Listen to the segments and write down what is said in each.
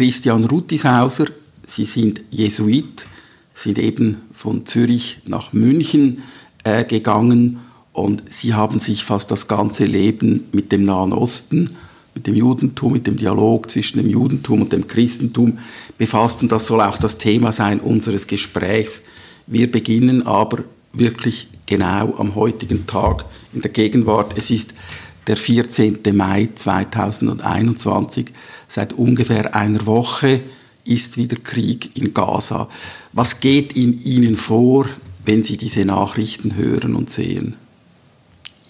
Christian Rutishauser. Sie sind Jesuit, sind eben von Zürich nach München äh, gegangen und sie haben sich fast das ganze Leben mit dem Nahen Osten, mit dem Judentum, mit dem Dialog zwischen dem Judentum und dem Christentum befasst. Und das soll auch das Thema sein unseres Gesprächs. Wir beginnen aber wirklich genau am heutigen Tag in der Gegenwart. Es ist der 14. Mai 2021. Seit ungefähr einer Woche ist wieder Krieg in Gaza. Was geht in Ihnen vor, wenn Sie diese Nachrichten hören und sehen?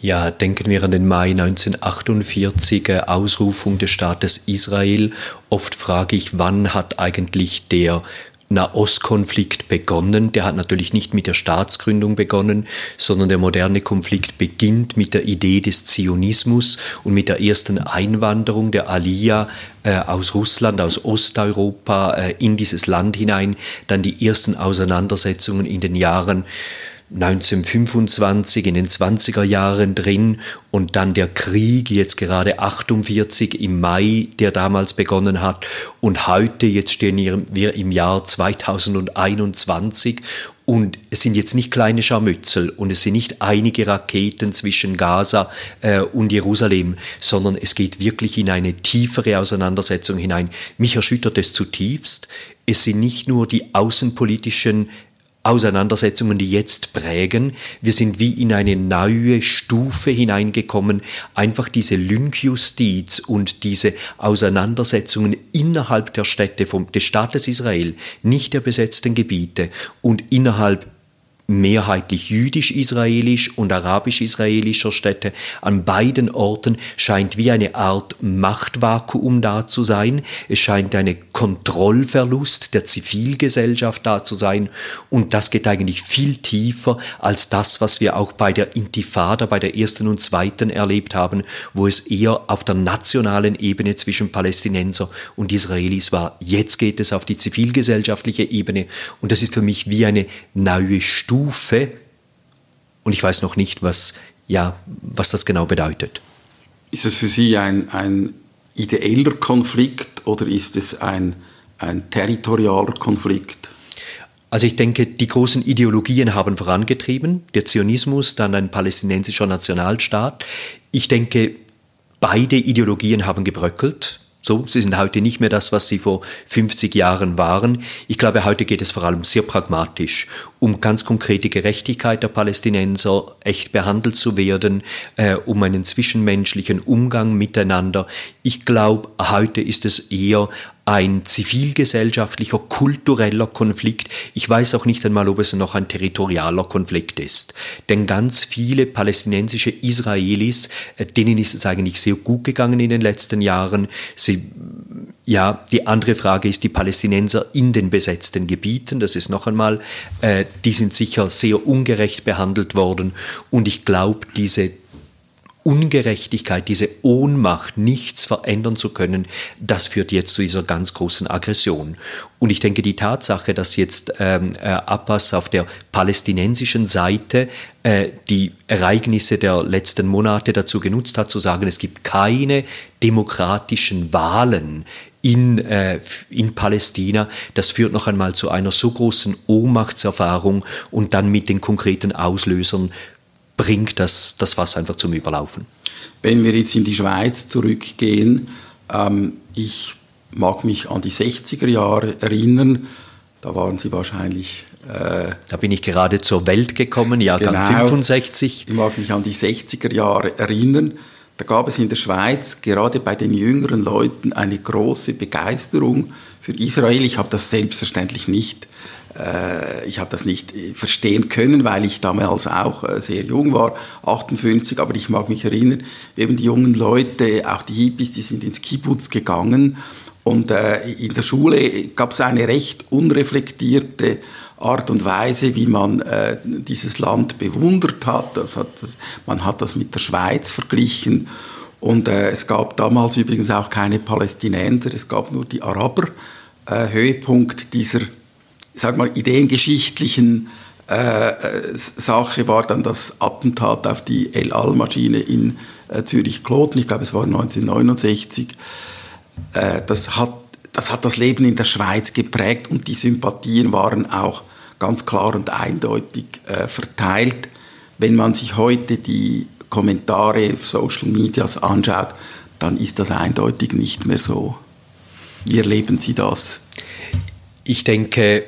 Ja, denken wir an den Mai 1948, äh, Ausrufung des Staates Israel. Oft frage ich, wann hat eigentlich der Nahostkonflikt begonnen. Der hat natürlich nicht mit der Staatsgründung begonnen, sondern der moderne Konflikt beginnt mit der Idee des Zionismus und mit der ersten Einwanderung der Aliyah äh, aus Russland, aus Osteuropa äh, in dieses Land hinein. Dann die ersten Auseinandersetzungen in den Jahren 1925 in den 20er Jahren drin und dann der Krieg jetzt gerade 48 im Mai, der damals begonnen hat und heute jetzt stehen wir im Jahr 2021 und es sind jetzt nicht kleine Scharmützel und es sind nicht einige Raketen zwischen Gaza äh, und Jerusalem, sondern es geht wirklich in eine tiefere Auseinandersetzung hinein. Mich erschüttert es zutiefst. Es sind nicht nur die außenpolitischen Auseinandersetzungen, die jetzt prägen. Wir sind wie in eine neue Stufe hineingekommen. Einfach diese Lynchjustiz und diese Auseinandersetzungen innerhalb der Städte vom, des Staates Israel, nicht der besetzten Gebiete und innerhalb mehrheitlich jüdisch-israelisch und arabisch-israelischer Städte. An beiden Orten scheint wie eine Art Machtvakuum da zu sein. Es scheint eine Kontrollverlust der Zivilgesellschaft da zu sein. Und das geht eigentlich viel tiefer als das, was wir auch bei der Intifada, bei der ersten und zweiten erlebt haben, wo es eher auf der nationalen Ebene zwischen Palästinenser und Israelis war. Jetzt geht es auf die zivilgesellschaftliche Ebene. Und das ist für mich wie eine neue Stufe Stufe und ich weiß noch nicht, was, ja, was das genau bedeutet. Ist es für Sie ein, ein ideeller Konflikt oder ist es ein, ein territorialer Konflikt? Also ich denke, die großen Ideologien haben vorangetrieben, der Zionismus, dann ein palästinensischer Nationalstaat. Ich denke, beide Ideologien haben gebröckelt. So, sie sind heute nicht mehr das, was sie vor 50 Jahren waren. Ich glaube, heute geht es vor allem sehr pragmatisch um ganz konkrete Gerechtigkeit der Palästinenser, echt behandelt zu werden, äh, um einen zwischenmenschlichen Umgang miteinander. Ich glaube, heute ist es eher ein zivilgesellschaftlicher, kultureller Konflikt. Ich weiß auch nicht einmal, ob es noch ein territorialer Konflikt ist. Denn ganz viele palästinensische Israelis, äh, denen ist es eigentlich sehr gut gegangen in den letzten Jahren. Sie ja, die andere Frage ist die Palästinenser in den besetzten Gebieten. Das ist noch einmal, äh, die sind sicher sehr ungerecht behandelt worden. Und ich glaube, diese Ungerechtigkeit, diese Ohnmacht, nichts verändern zu können, das führt jetzt zu dieser ganz großen Aggression. Und ich denke, die Tatsache, dass jetzt ähm, äh, Abbas auf der palästinensischen Seite äh, die Ereignisse der letzten Monate dazu genutzt hat, zu sagen, es gibt keine demokratischen Wahlen in, äh, in Palästina, das führt noch einmal zu einer so großen Ohnmachtserfahrung und dann mit den konkreten Auslösern bringt das, das Wasser einfach zum Überlaufen. Wenn wir jetzt in die Schweiz zurückgehen, ähm, ich mag mich an die 60er Jahre erinnern, da waren Sie wahrscheinlich. Äh, da bin ich gerade zur Welt gekommen, Jahrgang genau, 65. Ich mag mich an die 60er Jahre erinnern. Da gab es in der Schweiz gerade bei den jüngeren Leuten eine große Begeisterung für Israel. Ich habe das selbstverständlich nicht ich habe das nicht äh, verstehen können, weil ich damals auch äh, sehr jung war, 58, aber ich mag mich erinnern, eben die jungen Leute, auch die Hippies, die sind ins Kibbutz gegangen und in der Schule gab es eine recht unreflektierte Art und Weise, wie man dieses Land bewundert hat. hat man hat das mit der Schweiz verglichen und es gab damals übrigens auch keine Palästinenser, es gab nur die Araber. Höhepunkt dieser sag mal, ideengeschichtlichen äh, äh, Sache war dann das Attentat auf die El Al-Maschine in äh, Zürich-Kloten, ich glaube es war 1969. Äh, das, hat, das hat das Leben in der Schweiz geprägt und die Sympathien waren auch ganz klar und eindeutig äh, verteilt. Wenn man sich heute die Kommentare auf Social Medias anschaut, dann ist das eindeutig nicht mehr so. Wie erleben Sie das? Ich denke,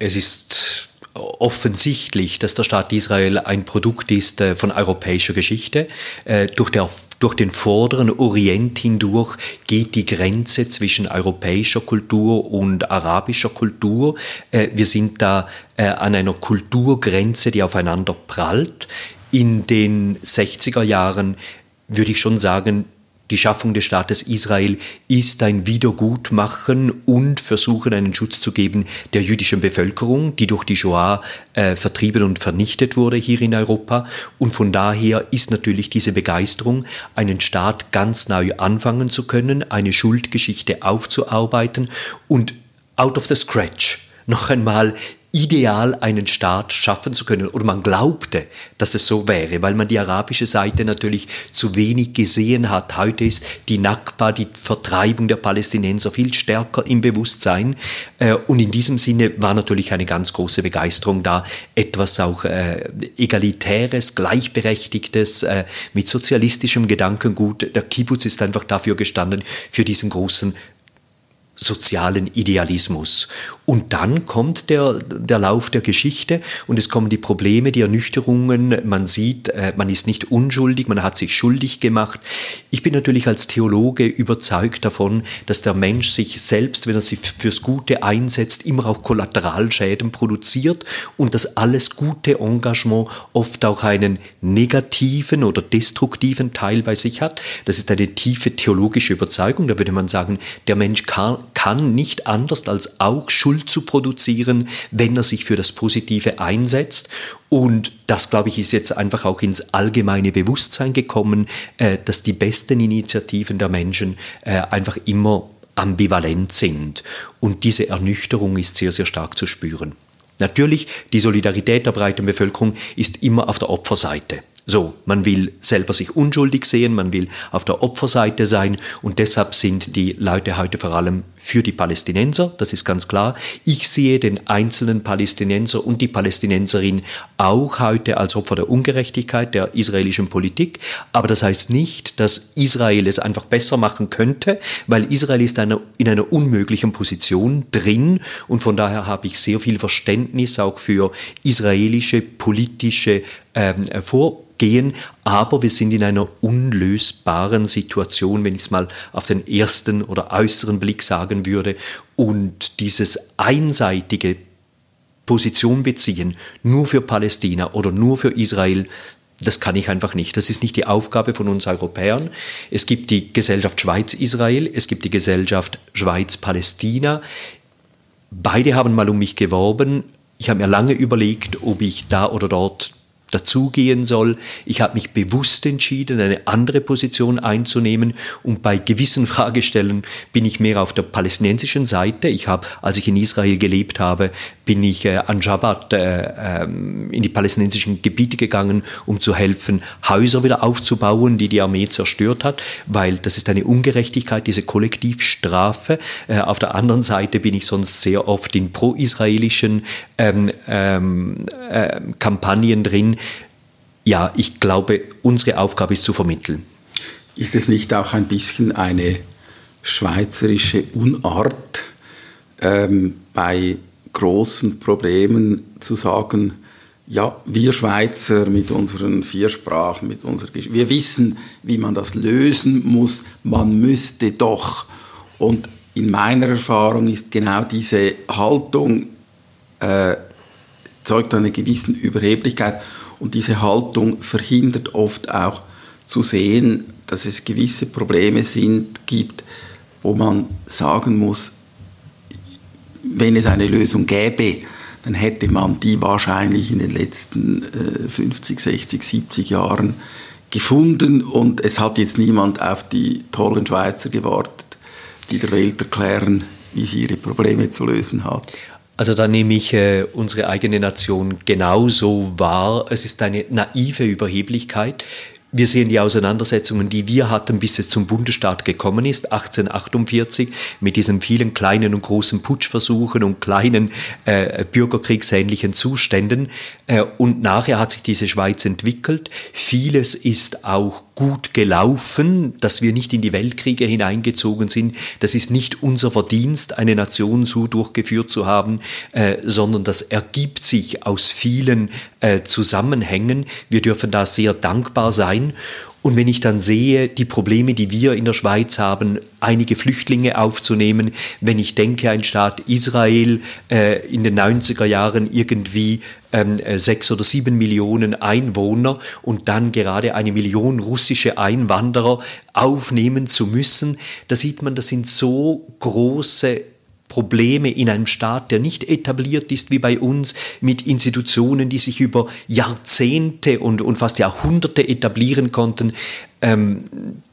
es ist offensichtlich, dass der Staat Israel ein Produkt ist äh, von europäischer Geschichte. Äh, durch, der, durch den vorderen Orient hindurch geht die Grenze zwischen europäischer Kultur und arabischer Kultur. Äh, wir sind da an einer Kulturgrenze, die aufeinander prallt. In den 60er Jahren würde ich schon sagen, die Schaffung des Staates Israel ist ein Wiedergutmachen und Versuchen, einen Schutz zu geben der jüdischen Bevölkerung, die durch die Shoah äh, vertrieben und vernichtet wurde hier in Europa. Und von daher ist natürlich diese Begeisterung, einen Staat ganz neu anfangen zu können, eine Schuldgeschichte aufzuarbeiten und out of the scratch noch einmal ideal einen Staat schaffen zu können. Oder man glaubte, dass es so wäre, weil man die arabische Seite natürlich zu wenig gesehen hat. Heute ist die Nakba, die Vertreibung der Palästinenser viel stärker im Bewusstsein. Äh, und in diesem Sinne war natürlich eine ganz große Begeisterung da, etwas auch äh, egalitäres, gleichberechtigtes, äh, mit sozialistischem Gedankengut. Der Kibbutz ist einfach dafür gestanden, für diesen großen sozialen Idealismus. Und dann kommt der, der Lauf der Geschichte und es kommen die Probleme, die Ernüchterungen. Man sieht, äh, man ist nicht unschuldig, man hat sich schuldig gemacht. Ich bin natürlich als Theologe überzeugt davon, dass der Mensch sich selbst, wenn er sich fürs Gute einsetzt, immer auch Kollateralschäden produziert und dass alles gute Engagement oft auch einen negativen oder destruktiven Teil bei sich hat. Das ist eine tiefe theologische Überzeugung. Da würde man sagen, der Mensch kann, kann nicht anders als auch Schuld zu produzieren, wenn er sich für das Positive einsetzt. Und das, glaube ich, ist jetzt einfach auch ins allgemeine Bewusstsein gekommen, äh, dass die besten Initiativen der Menschen äh, einfach immer ambivalent sind. Und diese Ernüchterung ist sehr, sehr stark zu spüren. Natürlich, die Solidarität der breiten Bevölkerung ist immer auf der Opferseite. So, man will selber sich unschuldig sehen, man will auf der Opferseite sein und deshalb sind die Leute heute vor allem für die Palästinenser, das ist ganz klar. Ich sehe den einzelnen Palästinenser und die Palästinenserin auch heute als Opfer der Ungerechtigkeit der israelischen Politik, aber das heißt nicht, dass Israel es einfach besser machen könnte, weil Israel ist eine, in einer unmöglichen Position drin und von daher habe ich sehr viel Verständnis auch für israelische politische ähm, Vor gehen, aber wir sind in einer unlösbaren Situation, wenn ich es mal auf den ersten oder äußeren Blick sagen würde. Und dieses einseitige Position beziehen, nur für Palästina oder nur für Israel, das kann ich einfach nicht. Das ist nicht die Aufgabe von uns Europäern. Es gibt die Gesellschaft Schweiz-Israel, es gibt die Gesellschaft Schweiz-Palästina. Beide haben mal um mich geworben. Ich habe mir lange überlegt, ob ich da oder dort dazugehen soll. Ich habe mich bewusst entschieden, eine andere Position einzunehmen und bei gewissen Fragestellen bin ich mehr auf der palästinensischen Seite. Ich habe, als ich in Israel gelebt habe, bin ich äh, an Shabbat äh, ähm, in die palästinensischen Gebiete gegangen, um zu helfen, Häuser wieder aufzubauen, die die Armee zerstört hat, weil das ist eine Ungerechtigkeit, diese Kollektivstrafe. Äh, auf der anderen Seite bin ich sonst sehr oft in pro-israelischen ähm, ähm, äh, Kampagnen drin, ja, ich glaube, unsere Aufgabe ist zu vermitteln. Ist es nicht auch ein bisschen eine schweizerische Unart, ähm, bei großen Problemen zu sagen, ja, wir Schweizer mit unseren vier Sprachen, mit unserer Geschichte, wir wissen, wie man das lösen muss, man müsste doch. Und in meiner Erfahrung ist genau diese Haltung, äh, zeugt eine gewisse Überheblichkeit und diese Haltung verhindert oft auch zu sehen, dass es gewisse Probleme sind, gibt, wo man sagen muss, wenn es eine Lösung gäbe, dann hätte man die wahrscheinlich in den letzten äh, 50, 60, 70 Jahren gefunden und es hat jetzt niemand auf die tollen Schweizer gewartet, die der Welt erklären, wie sie ihre Probleme zu lösen hat. Also da nehme ich äh, unsere eigene Nation genauso wahr. Es ist eine naive Überheblichkeit. Wir sehen die Auseinandersetzungen, die wir hatten, bis es zum Bundesstaat gekommen ist, 1848, mit diesen vielen kleinen und großen Putschversuchen und kleinen äh, bürgerkriegsähnlichen Zuständen. Äh, und nachher hat sich diese Schweiz entwickelt. Vieles ist auch gut gelaufen, dass wir nicht in die Weltkriege hineingezogen sind. Das ist nicht unser Verdienst, eine Nation so durchgeführt zu haben, äh, sondern das ergibt sich aus vielen äh, Zusammenhängen. Wir dürfen da sehr dankbar sein. Und wenn ich dann sehe, die Probleme, die wir in der Schweiz haben, einige Flüchtlinge aufzunehmen, wenn ich denke, ein Staat Israel äh, in den 90er Jahren irgendwie ähm, äh, sechs oder sieben Millionen Einwohner und dann gerade eine Million russische Einwanderer aufnehmen zu müssen, da sieht man, das sind so große Probleme in einem Staat, der nicht etabliert ist wie bei uns, mit Institutionen, die sich über Jahrzehnte und, und fast Jahrhunderte etablieren konnten. Ähm,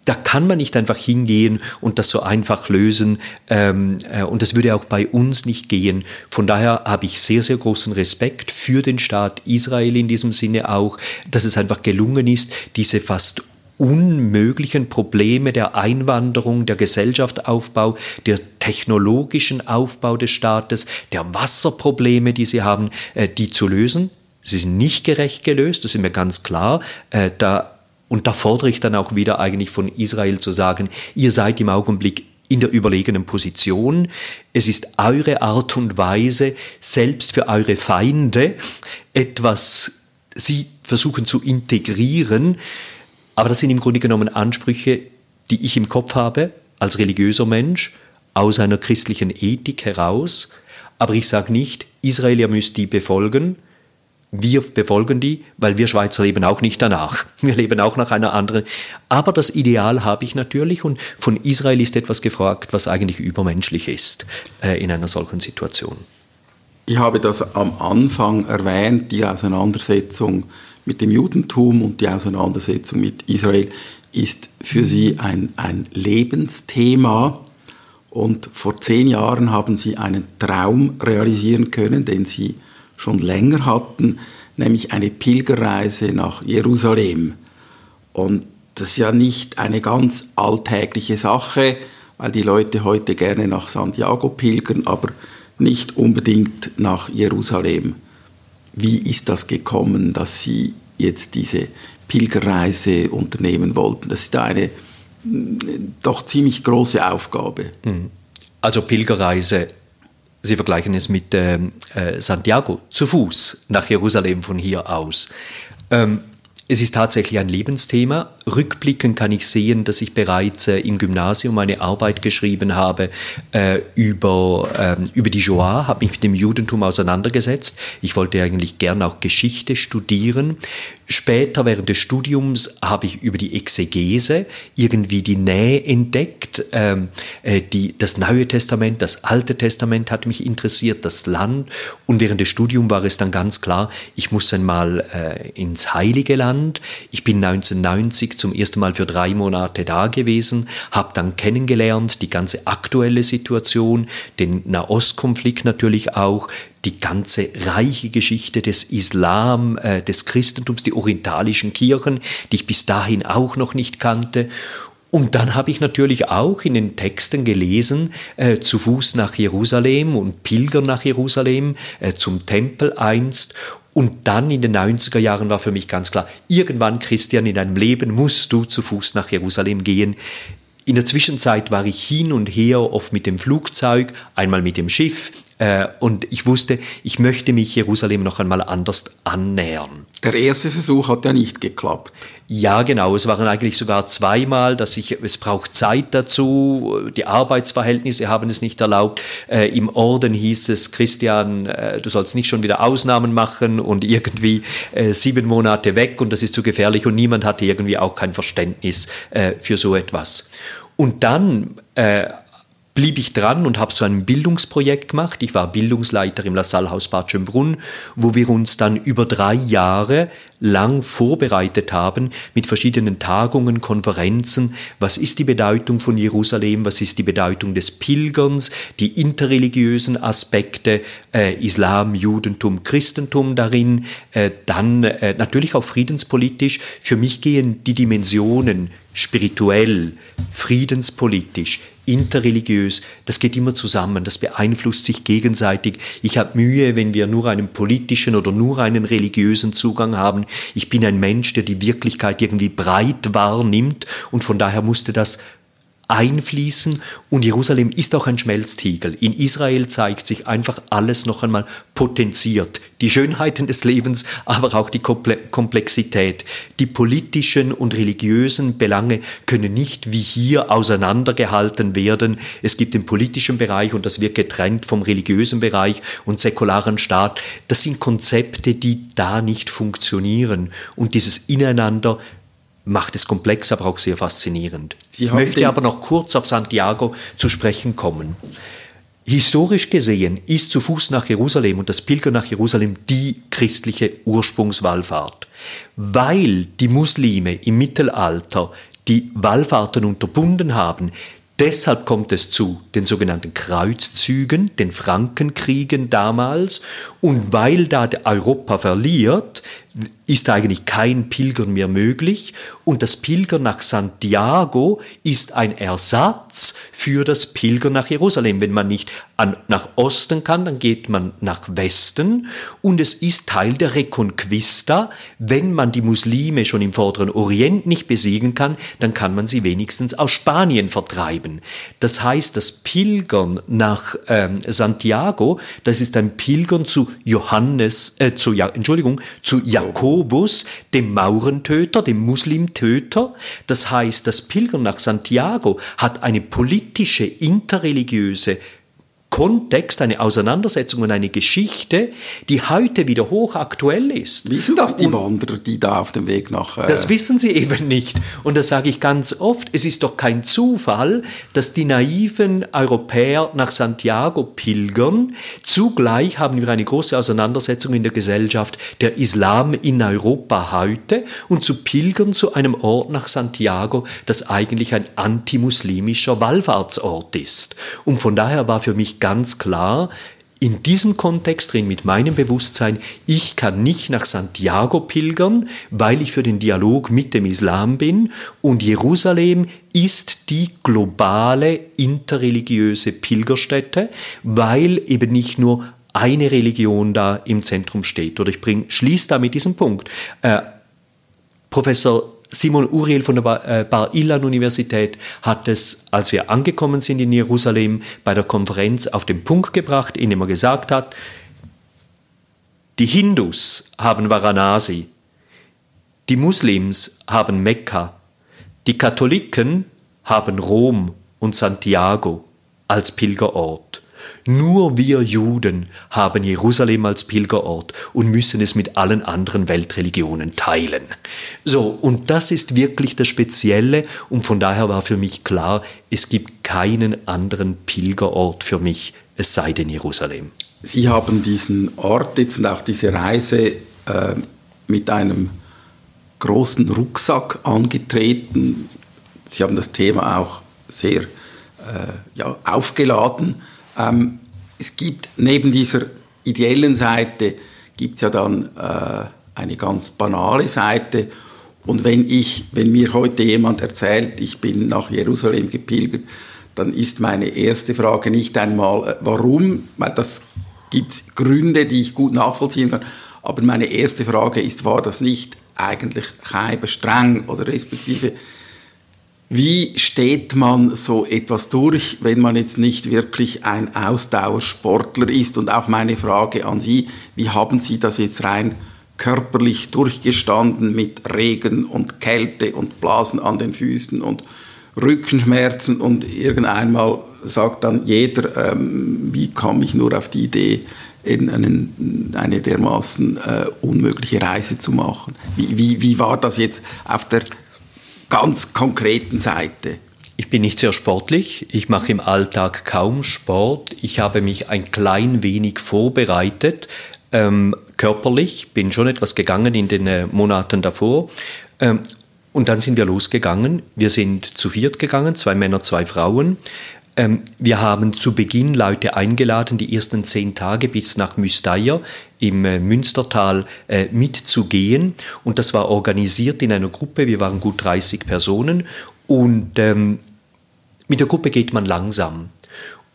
da kann man nicht einfach hingehen und das so einfach lösen. Ähm, äh, und das würde auch bei uns nicht gehen. Von daher habe ich sehr, sehr großen Respekt für den Staat Israel in diesem Sinne auch, dass es einfach gelungen ist, diese fast unmöglichen Probleme der Einwanderung, der Gesellschaftsaufbau, der technologischen Aufbau des Staates, der Wasserprobleme, die sie haben, äh, die zu lösen. Sie sind nicht gerecht gelöst, das ist mir ganz klar. Äh, da, und da fordere ich dann auch wieder eigentlich von Israel zu sagen, ihr seid im Augenblick in der überlegenen Position. Es ist eure Art und Weise, selbst für eure Feinde etwas sie versuchen zu integrieren, aber das sind im Grunde genommen Ansprüche, die ich im Kopf habe als religiöser Mensch aus einer christlichen Ethik heraus. Aber ich sage nicht, Israel, ihr müsst die befolgen. Wir befolgen die, weil wir Schweizer leben auch nicht danach. Wir leben auch nach einer anderen. Aber das Ideal habe ich natürlich und von Israel ist etwas gefragt, was eigentlich übermenschlich ist äh, in einer solchen Situation. Ich habe das am Anfang erwähnt, die Auseinandersetzung mit dem Judentum und die Auseinandersetzung mit Israel ist für sie ein, ein Lebensthema. Und vor zehn Jahren haben sie einen Traum realisieren können, den sie schon länger hatten, nämlich eine Pilgerreise nach Jerusalem. Und das ist ja nicht eine ganz alltägliche Sache, weil die Leute heute gerne nach Santiago pilgern, aber nicht unbedingt nach Jerusalem. Wie ist das gekommen, dass Sie jetzt diese Pilgerreise unternehmen wollten? Das ist eine mm, doch ziemlich große Aufgabe. Mhm. Also Pilgerreise, Sie vergleichen es mit ähm, äh, Santiago, zu Fuß nach Jerusalem von hier aus. Ähm, es ist tatsächlich ein Lebensthema. Rückblickend kann ich sehen, dass ich bereits äh, im Gymnasium eine Arbeit geschrieben habe äh, über, ähm, über die Shoah, habe mich mit dem Judentum auseinandergesetzt. Ich wollte eigentlich gern auch Geschichte studieren. Später während des Studiums habe ich über die Exegese irgendwie die Nähe entdeckt. Ähm, äh, die, das Neue Testament, das Alte Testament hat mich interessiert, das Land. Und während des Studiums war es dann ganz klar, ich muss einmal äh, ins Heilige Land. Ich bin 1990 zum ersten Mal für drei Monate da gewesen, habe dann kennengelernt die ganze aktuelle Situation, den Nahostkonflikt natürlich auch, die ganze reiche Geschichte des Islam, äh, des Christentums, die orientalischen Kirchen, die ich bis dahin auch noch nicht kannte. Und dann habe ich natürlich auch in den Texten gelesen, äh, zu Fuß nach Jerusalem und Pilgern nach Jerusalem, äh, zum Tempel einst. Und dann in den 90er Jahren war für mich ganz klar, irgendwann, Christian, in deinem Leben musst du zu Fuß nach Jerusalem gehen. In der Zwischenzeit war ich hin und her, oft mit dem Flugzeug, einmal mit dem Schiff, und ich wusste, ich möchte mich Jerusalem noch einmal anders annähern. Der erste Versuch hat ja nicht geklappt. Ja, genau. Es waren eigentlich sogar zweimal, dass ich, es braucht Zeit dazu. Die Arbeitsverhältnisse haben es nicht erlaubt. Äh, Im Orden hieß es, Christian, äh, du sollst nicht schon wieder Ausnahmen machen und irgendwie äh, sieben Monate weg und das ist zu gefährlich und niemand hatte irgendwie auch kein Verständnis äh, für so etwas. Und dann äh, blieb ich dran und habe so ein Bildungsprojekt gemacht. Ich war Bildungsleiter im Lassalle-Haus Bad Schönbrunn, wo wir uns dann über drei Jahre lang vorbereitet haben mit verschiedenen Tagungen, Konferenzen. Was ist die Bedeutung von Jerusalem? Was ist die Bedeutung des Pilgerns? Die interreligiösen Aspekte, äh, Islam, Judentum, Christentum darin. Äh, dann äh, natürlich auch friedenspolitisch. Für mich gehen die Dimensionen spirituell, friedenspolitisch, interreligiös, das geht immer zusammen, das beeinflusst sich gegenseitig. Ich habe Mühe, wenn wir nur einen politischen oder nur einen religiösen Zugang haben. Ich bin ein Mensch, der die Wirklichkeit irgendwie breit wahrnimmt und von daher musste das einfließen und Jerusalem ist auch ein Schmelztiegel. In Israel zeigt sich einfach alles noch einmal potenziert. Die Schönheiten des Lebens, aber auch die Komplexität. Die politischen und religiösen Belange können nicht wie hier auseinandergehalten werden. Es gibt den politischen Bereich und das wird getrennt vom religiösen Bereich und säkularen Staat. Das sind Konzepte, die da nicht funktionieren. Und dieses Ineinander macht es komplex, aber auch sehr faszinierend. Ich möchte aber noch kurz auf Santiago zu sprechen kommen. Historisch gesehen ist zu Fuß nach Jerusalem und das Pilger nach Jerusalem die christliche Ursprungswallfahrt. Weil die Muslime im Mittelalter die Wallfahrten unterbunden haben, Deshalb kommt es zu den sogenannten Kreuzzügen, den Frankenkriegen damals. Und weil da Europa verliert, ist eigentlich kein Pilgern mehr möglich und das Pilgern nach Santiago ist ein Ersatz für das Pilgern nach Jerusalem. Wenn man nicht an, nach Osten kann, dann geht man nach Westen und es ist Teil der Reconquista. Wenn man die Muslime schon im vorderen Orient nicht besiegen kann, dann kann man sie wenigstens aus Spanien vertreiben. Das heißt, das Pilgern nach ähm, Santiago, das ist ein Pilgern zu Johannes, äh, zu, ja, Entschuldigung, zu Jakobus, dem Maurentöter, dem Muslimtöter. Das heißt, das Pilgern nach Santiago hat eine politische, interreligiöse Kontext, eine Auseinandersetzung und eine Geschichte, die heute wieder hochaktuell ist. Wissen das die Wanderer, die da auf dem Weg nach... Äh das wissen sie eben nicht. Und das sage ich ganz oft. Es ist doch kein Zufall, dass die naiven Europäer nach Santiago pilgern. Zugleich haben wir eine große Auseinandersetzung in der Gesellschaft, der Islam in Europa heute. Und zu pilgern zu einem Ort nach Santiago, das eigentlich ein antimuslimischer Wallfahrtsort ist. Und von daher war für mich ganz klar, in diesem Kontext drin mit meinem Bewusstsein, ich kann nicht nach Santiago pilgern, weil ich für den Dialog mit dem Islam bin und Jerusalem ist die globale interreligiöse Pilgerstätte, weil eben nicht nur eine Religion da im Zentrum steht. Oder ich schließe da mit diesem Punkt. Äh, Professor Simon Uriel von der äh, Bar Ilan Universität hat es, als wir angekommen sind in Jerusalem, bei der Konferenz auf den Punkt gebracht, indem er gesagt hat, die Hindus haben Varanasi, die Muslims haben Mekka, die Katholiken haben Rom und Santiago als Pilgerort. Nur wir Juden haben Jerusalem als Pilgerort und müssen es mit allen anderen Weltreligionen teilen. So, und das ist wirklich das Spezielle und von daher war für mich klar, es gibt keinen anderen Pilgerort für mich, es sei denn Jerusalem. Sie haben diesen Ort jetzt und auch diese Reise äh, mit einem großen Rucksack angetreten. Sie haben das Thema auch sehr äh, ja, aufgeladen. Ähm, es gibt neben dieser ideellen Seite gibt es ja dann äh, eine ganz banale Seite. Und wenn ich, wenn mir heute jemand erzählt, ich bin nach Jerusalem gepilgert, dann ist meine erste Frage nicht einmal, äh, warum, weil das gibt Gründe, die ich gut nachvollziehen kann. Aber meine erste Frage ist, war das nicht eigentlich streng oder respektive wie steht man so etwas durch, wenn man jetzt nicht wirklich ein Ausdauersportler ist? Und auch meine Frage an Sie, wie haben Sie das jetzt rein körperlich durchgestanden mit Regen und Kälte und Blasen an den Füßen und Rückenschmerzen und irgendeinmal sagt dann jeder, ähm, wie kam ich nur auf die Idee, einen, eine dermaßen äh, unmögliche Reise zu machen. Wie, wie, wie war das jetzt auf der ganz konkreten Seite? Ich bin nicht sehr sportlich. Ich mache im Alltag kaum Sport. Ich habe mich ein klein wenig vorbereitet, ähm, körperlich. Bin schon etwas gegangen in den äh, Monaten davor. Ähm, und dann sind wir losgegangen. Wir sind zu viert gegangen, zwei Männer, zwei Frauen. Ähm, wir haben zu Beginn Leute eingeladen, die ersten zehn Tage bis nach Müsteier im äh, Münstertal äh, mitzugehen. Und das war organisiert in einer Gruppe. Wir waren gut 30 Personen. Und ähm, mit der Gruppe geht man langsam.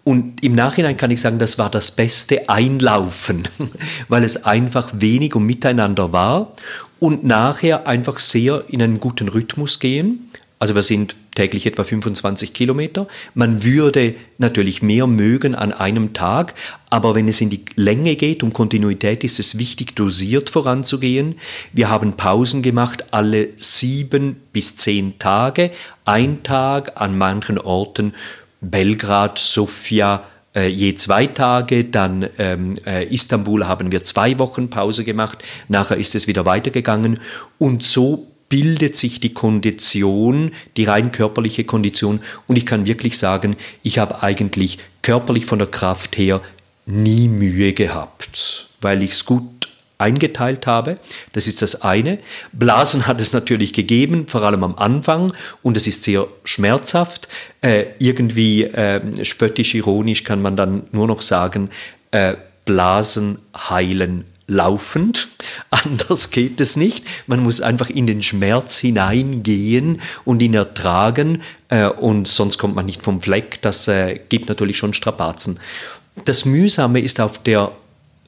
Und im Nachhinein kann ich sagen, das war das beste Einlaufen, weil es einfach wenig um Miteinander war und nachher einfach sehr in einen guten Rhythmus gehen. Also wir sind täglich etwa 25 Kilometer. Man würde natürlich mehr mögen an einem Tag, aber wenn es in die Länge geht, um Kontinuität, ist es wichtig, dosiert voranzugehen. Wir haben Pausen gemacht, alle sieben bis zehn Tage. Ein Tag an manchen Orten, Belgrad, Sofia, äh, je zwei Tage, dann ähm, äh, Istanbul haben wir zwei Wochen Pause gemacht, nachher ist es wieder weitergegangen und so bildet sich die Kondition, die rein körperliche Kondition. Und ich kann wirklich sagen, ich habe eigentlich körperlich von der Kraft her nie Mühe gehabt, weil ich es gut eingeteilt habe. Das ist das eine. Blasen hat es natürlich gegeben, vor allem am Anfang, und es ist sehr schmerzhaft. Äh, irgendwie äh, spöttisch, ironisch kann man dann nur noch sagen, äh, Blasen heilen laufend. Anders geht es nicht. Man muss einfach in den Schmerz hineingehen und ihn ertragen äh, und sonst kommt man nicht vom Fleck. Das äh, gibt natürlich schon Strapazen. Das Mühsame ist auf der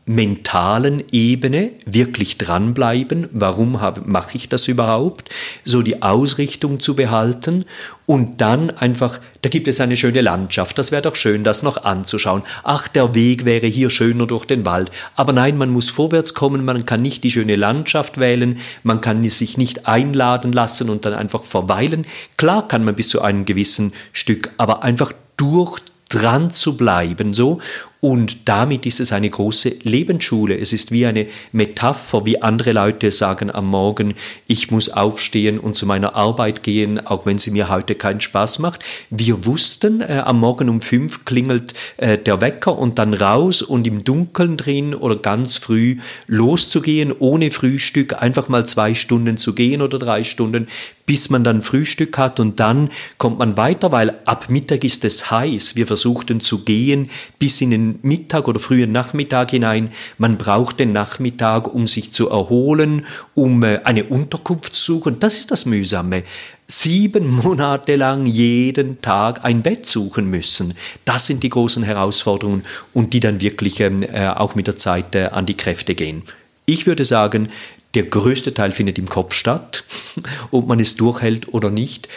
mentalen Ebene wirklich dranbleiben, warum mache ich das überhaupt, so die Ausrichtung zu behalten und dann einfach, da gibt es eine schöne Landschaft, das wäre doch schön, das noch anzuschauen. Ach, der Weg wäre hier schöner durch den Wald. Aber nein, man muss vorwärts kommen, man kann nicht die schöne Landschaft wählen, man kann sich nicht einladen lassen und dann einfach verweilen. Klar kann man bis zu einem gewissen Stück, aber einfach durch dran zu bleiben, so. Und damit ist es eine große Lebensschule. Es ist wie eine Metapher, wie andere Leute sagen am Morgen, ich muss aufstehen und zu meiner Arbeit gehen, auch wenn sie mir heute keinen Spaß macht. Wir wussten, äh, am Morgen um fünf klingelt äh, der Wecker und dann raus und im Dunkeln drin oder ganz früh loszugehen, ohne Frühstück, einfach mal zwei Stunden zu gehen oder drei Stunden, bis man dann Frühstück hat und dann kommt man weiter, weil ab Mittag ist es heiß. Wir versuchten zu gehen bis in den Mittag oder frühen Nachmittag hinein. Man braucht den Nachmittag, um sich zu erholen, um äh, eine Unterkunft zu suchen. Das ist das Mühsame. Sieben Monate lang jeden Tag ein Bett suchen müssen. Das sind die großen Herausforderungen und die dann wirklich ähm, äh, auch mit der Zeit äh, an die Kräfte gehen. Ich würde sagen, der größte Teil findet im Kopf statt, ob man es durchhält oder nicht.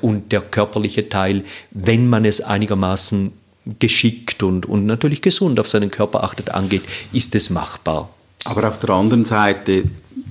Und der körperliche Teil, wenn man es einigermaßen geschickt und, und natürlich gesund auf seinen Körper achtet, angeht, ist es machbar. Aber auf der anderen Seite,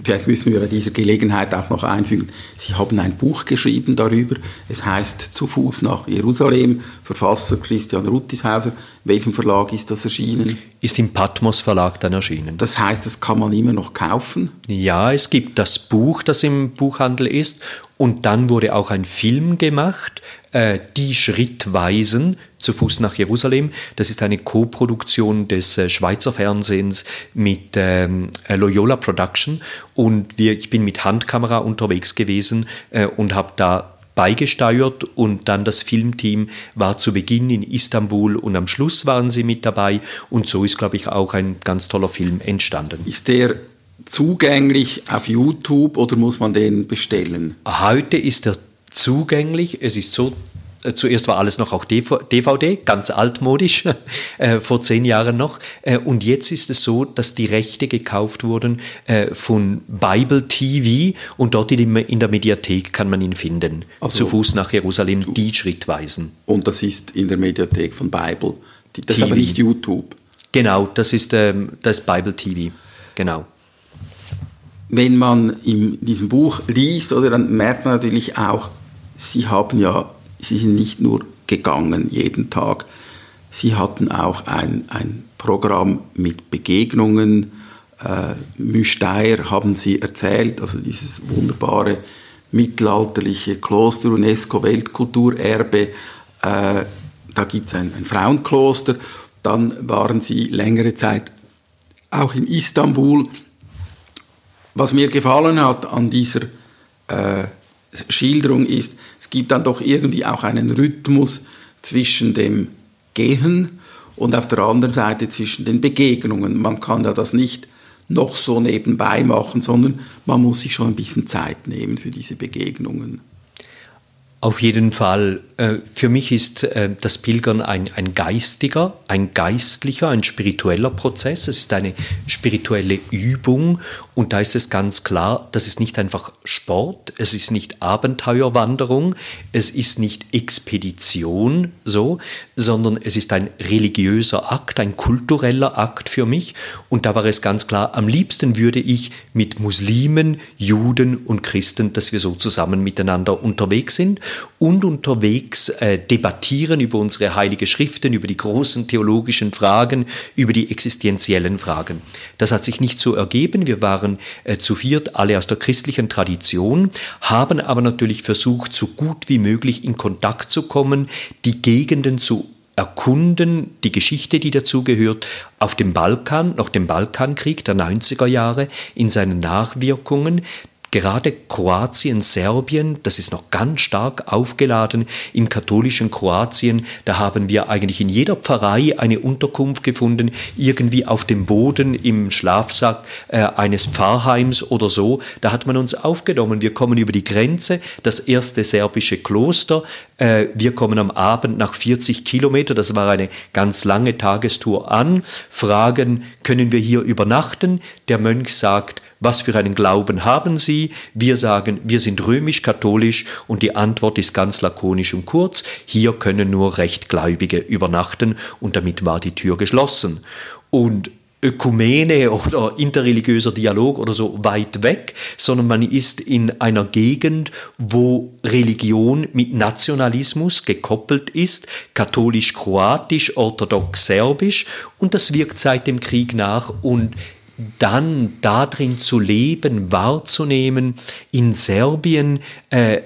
vielleicht müssen wir bei dieser Gelegenheit auch noch einfügen, Sie haben ein Buch geschrieben darüber. Es heißt Zu Fuß nach Jerusalem, Verfasser Christian Ruttishauser. Welchem Verlag ist das erschienen? Ist im Patmos Verlag dann erschienen. Das heißt, das kann man immer noch kaufen? Ja, es gibt das Buch, das im Buchhandel ist. Und dann wurde auch ein Film gemacht, äh, Die Schrittweisen zu Fuß nach Jerusalem. Das ist eine Co-Produktion des äh, Schweizer Fernsehens mit ähm, äh, Loyola Production. Und wir, ich bin mit Handkamera unterwegs gewesen äh, und habe da beigesteuert und dann das Filmteam war zu Beginn in Istanbul und am Schluss waren sie mit dabei und so ist, glaube ich, auch ein ganz toller Film entstanden. Ist der zugänglich auf YouTube oder muss man den bestellen? Heute ist er zugänglich. Es ist so, äh, zuerst war alles noch auch DVD, ganz altmodisch, äh, vor zehn Jahren noch. Äh, und jetzt ist es so, dass die Rechte gekauft wurden äh, von Bible TV und dort in, in, der Mediathek kann man ihn finden. Also, Zu Fuß nach Jerusalem, du. die Schrittweisen. Und das ist in der Mediathek von Bible. Das TV. ist aber nicht YouTube. Genau, das ist, ähm, das Bible TV. Genau wenn man in diesem Buch liest, oder, dann merkt man natürlich auch, sie haben ja, sie sind nicht nur gegangen jeden Tag, sie hatten auch ein, ein Programm mit Begegnungen. Äh, Müsteier haben sie erzählt, also dieses wunderbare mittelalterliche Kloster, UNESCO-Weltkulturerbe. Äh, da gibt es ein, ein Frauenkloster. Dann waren sie längere Zeit auch in Istanbul. Was mir gefallen hat an dieser äh, Schilderung ist, es gibt dann doch irgendwie auch einen Rhythmus zwischen dem Gehen und auf der anderen Seite zwischen den Begegnungen. Man kann ja das nicht noch so nebenbei machen, sondern man muss sich schon ein bisschen Zeit nehmen für diese Begegnungen. Auf jeden Fall. Äh, für mich ist äh, das Pilgern ein, ein geistiger, ein geistlicher, ein spiritueller Prozess. Es ist eine spirituelle Übung und da ist es ganz klar, das ist nicht einfach Sport, es ist nicht Abenteuerwanderung, es ist nicht Expedition so, sondern es ist ein religiöser Akt, ein kultureller Akt für mich. Und da war es ganz klar, am liebsten würde ich mit Muslimen, Juden und Christen, dass wir so zusammen miteinander unterwegs sind und unterwegs äh, debattieren über unsere heilige Schriften, über die großen theologischen Fragen, über die existenziellen Fragen. Das hat sich nicht so ergeben. Wir waren äh, zu viert, alle aus der christlichen Tradition, haben aber natürlich versucht, so gut wie möglich in Kontakt zu kommen, die Gegenden zu erkunden, die Geschichte, die dazugehört, auf dem Balkan, nach dem Balkankrieg der 90er Jahre, in seinen Nachwirkungen, Gerade Kroatien, Serbien, das ist noch ganz stark aufgeladen im katholischen Kroatien. Da haben wir eigentlich in jeder Pfarrei eine Unterkunft gefunden, irgendwie auf dem Boden im Schlafsack äh, eines Pfarrheims oder so. Da hat man uns aufgenommen. Wir kommen über die Grenze, das erste serbische Kloster. Äh, wir kommen am Abend nach 40 Kilometer, das war eine ganz lange Tagestour an, fragen, können wir hier übernachten? Der Mönch sagt, was für einen Glauben haben Sie? Wir sagen, wir sind römisch-katholisch und die Antwort ist ganz lakonisch und kurz, hier können nur Rechtgläubige übernachten und damit war die Tür geschlossen. Und Ökumene oder interreligiöser Dialog oder so weit weg, sondern man ist in einer Gegend, wo Religion mit Nationalismus gekoppelt ist, katholisch-kroatisch, orthodox-serbisch und das wirkt seit dem Krieg nach und dann darin zu leben, wahrzunehmen, in Serbien äh,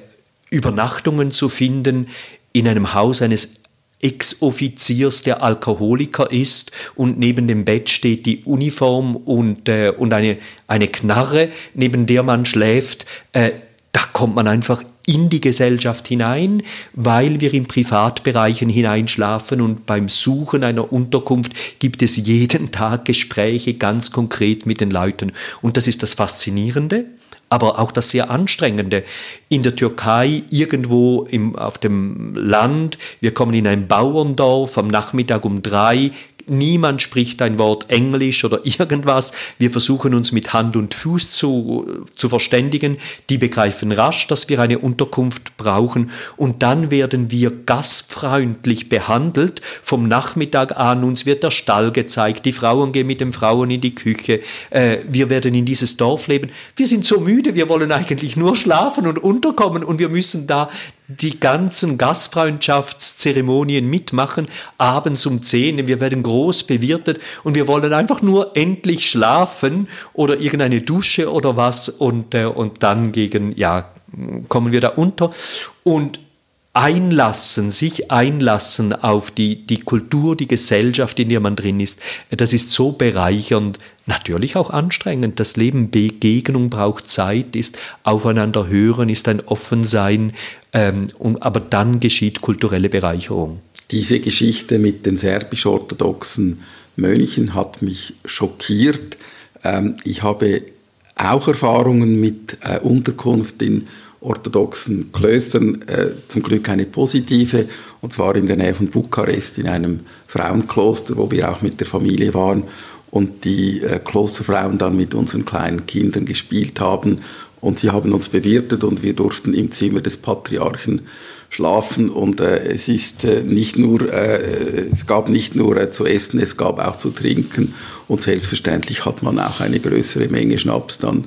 Übernachtungen zu finden, in einem Haus eines Ex-Offiziers, der Alkoholiker ist und neben dem Bett steht die Uniform und, äh, und eine, eine Knarre, neben der man schläft, äh, da kommt man einfach in die Gesellschaft hinein, weil wir in Privatbereichen hineinschlafen und beim Suchen einer Unterkunft gibt es jeden Tag Gespräche ganz konkret mit den Leuten. Und das ist das Faszinierende, aber auch das sehr anstrengende. In der Türkei, irgendwo im, auf dem Land, wir kommen in ein Bauerndorf am Nachmittag um drei, Niemand spricht ein Wort Englisch oder irgendwas. Wir versuchen uns mit Hand und Fuß zu, zu verständigen. Die begreifen rasch, dass wir eine Unterkunft brauchen. Und dann werden wir gastfreundlich behandelt. Vom Nachmittag an uns wird der Stall gezeigt. Die Frauen gehen mit den Frauen in die Küche. Äh, wir werden in dieses Dorf leben. Wir sind so müde. Wir wollen eigentlich nur schlafen und unterkommen. Und wir müssen da die ganzen Gastfreundschaftszeremonien mitmachen, abends um 10, wir werden groß bewirtet und wir wollen einfach nur endlich schlafen oder irgendeine Dusche oder was und, äh, und dann gegen, ja, kommen wir da unter. Und einlassen, sich einlassen auf die, die Kultur, die Gesellschaft, in der man drin ist, das ist so bereichernd, natürlich auch anstrengend. Das Leben Begegnung braucht Zeit, ist aufeinander hören, ist ein Offensein, ähm, und, aber dann geschieht kulturelle Bereicherung. Diese Geschichte mit den serbisch-orthodoxen Mönchen hat mich schockiert. Ähm, ich habe auch Erfahrungen mit äh, Unterkunft in orthodoxen Klöstern, äh, zum Glück eine positive, und zwar in der Nähe von Bukarest in einem Frauenkloster, wo wir auch mit der Familie waren und die äh, Klosterfrauen dann mit unseren kleinen Kindern gespielt haben. Und sie haben uns bewirtet und wir durften im Zimmer des Patriarchen schlafen. Und äh, es ist äh, nicht nur äh, es gab nicht nur äh, zu essen es gab auch zu trinken. Und selbstverständlich hat man auch eine größere Menge Schnaps dann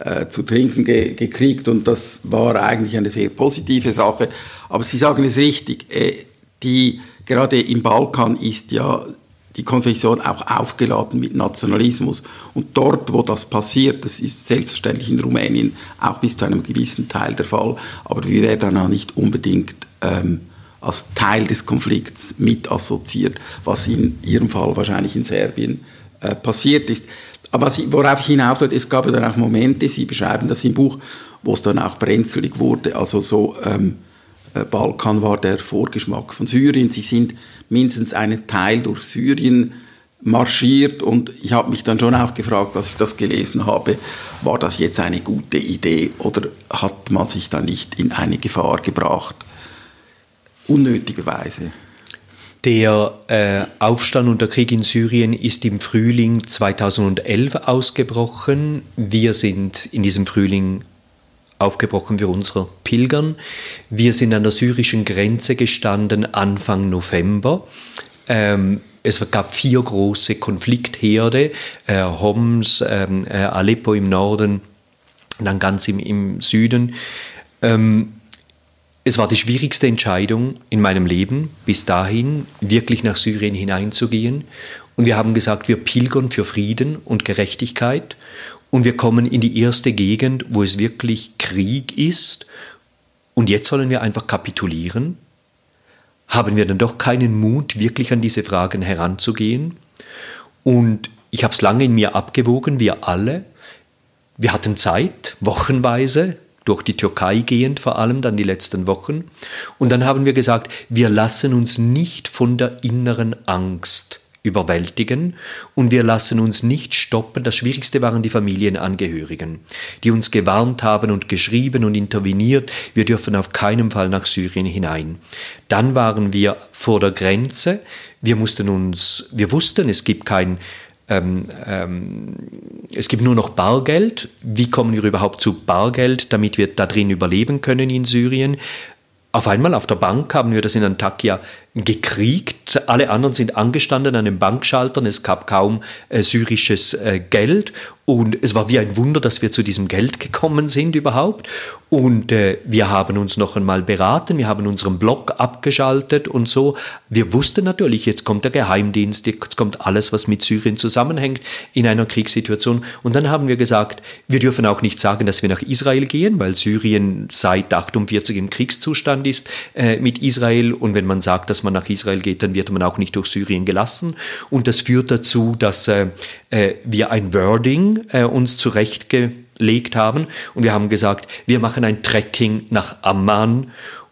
äh, zu trinken ge gekriegt und das war eigentlich eine sehr positive Sache aber Sie sagen es richtig äh, die gerade im Balkan ist ja die Konfession auch aufgeladen mit Nationalismus. Und dort, wo das passiert, das ist selbstverständlich in Rumänien auch bis zu einem gewissen Teil der Fall, aber wir werden auch nicht unbedingt ähm, als Teil des Konflikts mit assoziiert, was in Ihrem Fall wahrscheinlich in Serbien äh, passiert ist. Aber was, worauf ich hinaus will, es gab dann auch Momente, Sie beschreiben das im Buch, wo es dann auch brenzlig wurde, also so ähm, äh, Balkan war der Vorgeschmack von Syrien. Sie sind mindestens einen Teil durch Syrien marschiert und ich habe mich dann schon auch gefragt, als ich das gelesen habe, war das jetzt eine gute Idee oder hat man sich da nicht in eine Gefahr gebracht, unnötigerweise? Der äh, Aufstand und der Krieg in Syrien ist im Frühling 2011 ausgebrochen. Wir sind in diesem Frühling aufgebrochen für unsere Pilgern. Wir sind an der syrischen Grenze gestanden Anfang November. Ähm, es gab vier große Konfliktherde, äh, Homs, ähm, äh, Aleppo im Norden, dann ganz im, im Süden. Ähm, es war die schwierigste Entscheidung in meinem Leben, bis dahin wirklich nach Syrien hineinzugehen. Und wir haben gesagt, wir pilgern für Frieden und Gerechtigkeit. Und wir kommen in die erste Gegend, wo es wirklich Krieg ist. Und jetzt sollen wir einfach kapitulieren? Haben wir dann doch keinen Mut, wirklich an diese Fragen heranzugehen? Und ich habe es lange in mir abgewogen, wir alle. Wir hatten Zeit, wochenweise, durch die Türkei gehend vor allem, dann die letzten Wochen. Und dann haben wir gesagt, wir lassen uns nicht von der inneren Angst überwältigen und wir lassen uns nicht stoppen. Das Schwierigste waren die Familienangehörigen, die uns gewarnt haben und geschrieben und interveniert, wir dürfen auf keinen Fall nach Syrien hinein. Dann waren wir vor der Grenze, wir mussten uns, wir wussten, es gibt kein ähm, ähm, es gibt nur noch Bargeld. Wie kommen wir überhaupt zu Bargeld, damit wir da drin überleben können in Syrien? Auf einmal auf der Bank haben wir das in Antakya gekriegt. Alle anderen sind angestanden an den Bankschaltern. Es gab kaum äh, syrisches äh, Geld. Und es war wie ein Wunder, dass wir zu diesem Geld gekommen sind überhaupt. Und äh, wir haben uns noch einmal beraten, wir haben unseren Blog abgeschaltet und so. Wir wussten natürlich, jetzt kommt der Geheimdienst, jetzt kommt alles, was mit Syrien zusammenhängt in einer Kriegssituation. Und dann haben wir gesagt, wir dürfen auch nicht sagen, dass wir nach Israel gehen, weil Syrien seit 48 im Kriegszustand ist äh, mit Israel. Und wenn man sagt, dass man nach Israel geht, dann wird man auch nicht durch Syrien gelassen. Und das führt dazu, dass äh, äh wir ein Wording äh, uns zurechtgelegt gelegt haben. Und wir haben gesagt, wir machen ein Trekking nach Amman.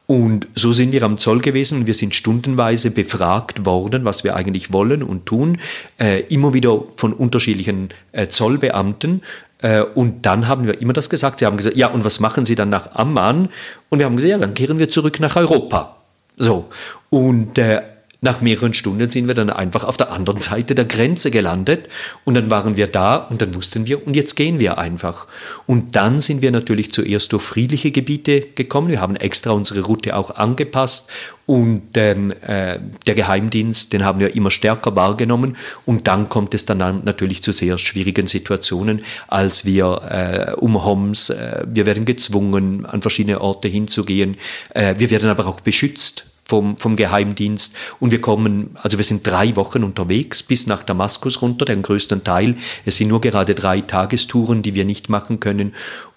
Und so sind wir am Zoll gewesen und wir sind stundenweise befragt worden, was wir eigentlich wollen und tun, äh, immer wieder von unterschiedlichen äh, Zollbeamten. Äh, und dann haben wir immer das gesagt. Sie haben gesagt, ja, und was machen Sie dann nach Amman? Und wir haben gesagt, ja, dann kehren wir zurück nach Europa. So. Und äh, nach mehreren Stunden sind wir dann einfach auf der anderen Seite der Grenze gelandet und dann waren wir da und dann wussten wir, und jetzt gehen wir einfach. Und dann sind wir natürlich zuerst durch friedliche Gebiete gekommen. Wir haben extra unsere Route auch angepasst und ähm, äh, der Geheimdienst, den haben wir immer stärker wahrgenommen. Und dann kommt es dann natürlich zu sehr schwierigen Situationen, als wir äh, um Homs, äh, wir werden gezwungen, an verschiedene Orte hinzugehen. Äh, wir werden aber auch beschützt vom, vom Geheimdienst. Und wir kommen, also wir sind drei Wochen unterwegs bis nach Damaskus runter, den größten Teil. Es sind nur gerade drei Tagestouren, die wir nicht machen können.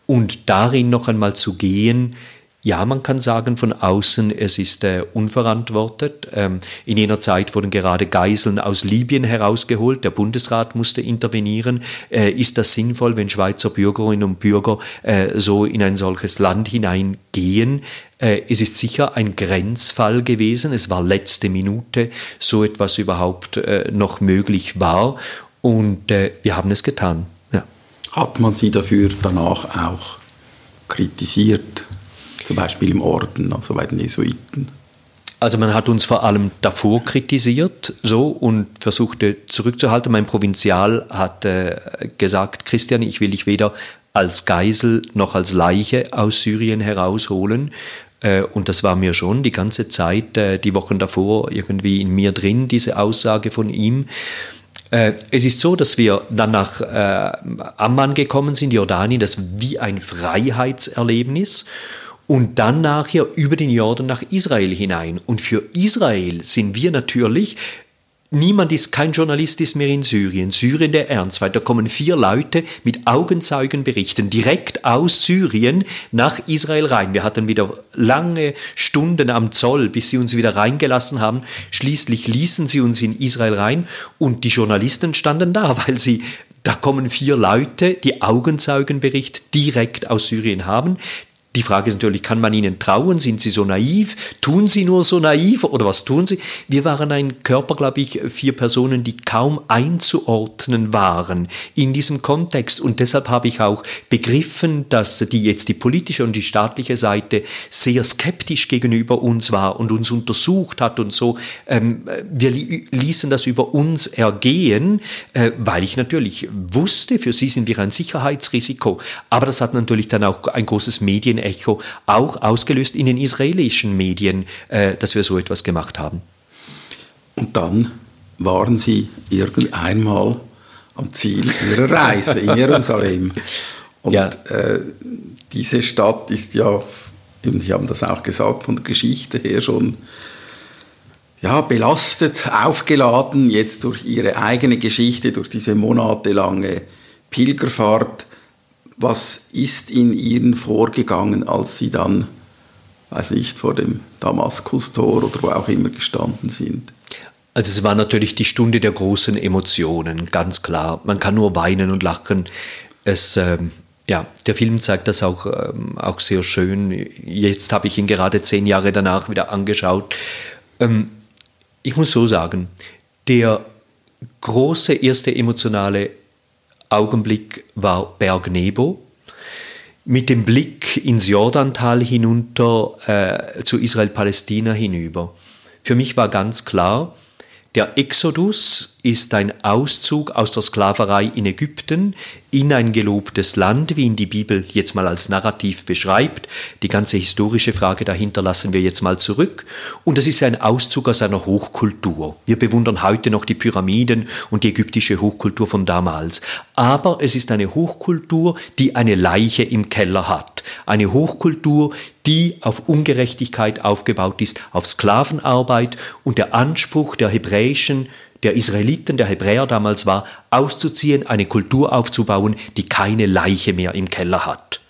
Und darin noch einmal zu gehen, ja, man kann sagen von außen, es ist äh, unverantwortet. Ähm, in jener Zeit wurden gerade Geiseln aus Libyen herausgeholt. Der Bundesrat musste intervenieren. Äh, ist das sinnvoll, wenn Schweizer Bürgerinnen und Bürger äh, so in ein solches Land hineingehen? Äh, es ist sicher ein Grenzfall gewesen. Es war letzte Minute, so etwas überhaupt äh, noch möglich war. Und äh, wir haben es getan. Ja. Hat man Sie dafür danach auch kritisiert? Zum Beispiel im Orden, also bei den Jesuiten. Also man hat uns vor allem davor kritisiert so und versuchte zurückzuhalten. Mein Provinzial hat äh, gesagt, Christian, ich will dich weder als Geisel noch als Leiche aus Syrien herausholen. Äh, und das war mir schon die ganze Zeit, äh, die Wochen davor, irgendwie in mir drin, diese Aussage von ihm. Äh, es ist so, dass wir dann nach Amman gekommen sind, Jordanien, das wie ein Freiheitserlebnis und dann nachher über den Jordan nach Israel hinein. Und für Israel sind wir natürlich Niemand ist, kein Journalist ist mehr in Syrien. Syrien der Ernst, weil da kommen vier Leute mit Augenzeugenberichten direkt aus Syrien nach Israel rein. Wir hatten wieder lange Stunden am Zoll, bis sie uns wieder reingelassen haben. Schließlich ließen sie uns in Israel rein und die Journalisten standen da, weil sie da kommen vier Leute, die Augenzeugenbericht direkt aus Syrien haben. Die Frage ist natürlich, kann man ihnen trauen? Sind sie so naiv? Tun sie nur so naiv oder was tun sie? Wir waren ein Körper, glaube ich, vier Personen, die kaum einzuordnen waren in diesem Kontext. Und deshalb habe ich auch begriffen, dass die jetzt die politische und die staatliche Seite sehr skeptisch gegenüber uns war und uns untersucht hat und so. Ähm, wir ließen das über uns ergehen, äh, weil ich natürlich wusste, für sie sind wir ein Sicherheitsrisiko. Aber das hat natürlich dann auch ein großes Medien Echo auch ausgelöst in den israelischen Medien, äh, dass wir so etwas gemacht haben. Und dann waren Sie irgendeinmal am Ziel Ihrer Reise in Jerusalem. Und ja. äh, diese Stadt ist ja, Sie haben das auch gesagt, von der Geschichte her schon ja, belastet, aufgeladen, jetzt durch Ihre eigene Geschichte, durch diese monatelange Pilgerfahrt was ist in ihnen vorgegangen, als sie dann, weiß nicht, vor dem Damaskustor oder wo auch immer gestanden sind? Also es war natürlich die Stunde der großen Emotionen, ganz klar. Man kann nur weinen und lachen. Es, ähm, ja, der Film zeigt das auch, ähm, auch sehr schön. Jetzt habe ich ihn gerade zehn Jahre danach wieder angeschaut. Ähm, ich muss so sagen, der große erste emotionale Augenblick war Berg Nebo. Mit dem Blick ins Jordantal hinunter äh, zu Israel-Palästina hinüber. Für mich war ganz klar, der Exodus ist ein Auszug aus der Sklaverei in Ägypten in ein gelobtes Land, wie ihn die Bibel jetzt mal als Narrativ beschreibt. Die ganze historische Frage dahinter lassen wir jetzt mal zurück. Und das ist ein Auszug aus einer Hochkultur. Wir bewundern heute noch die Pyramiden und die ägyptische Hochkultur von damals. Aber es ist eine Hochkultur, die eine Leiche im Keller hat. Eine Hochkultur, die auf Ungerechtigkeit aufgebaut ist, auf Sklavenarbeit und der Anspruch der hebräischen der Israeliten, der Hebräer damals war, auszuziehen, eine Kultur aufzubauen, die keine Leiche mehr im Keller hat.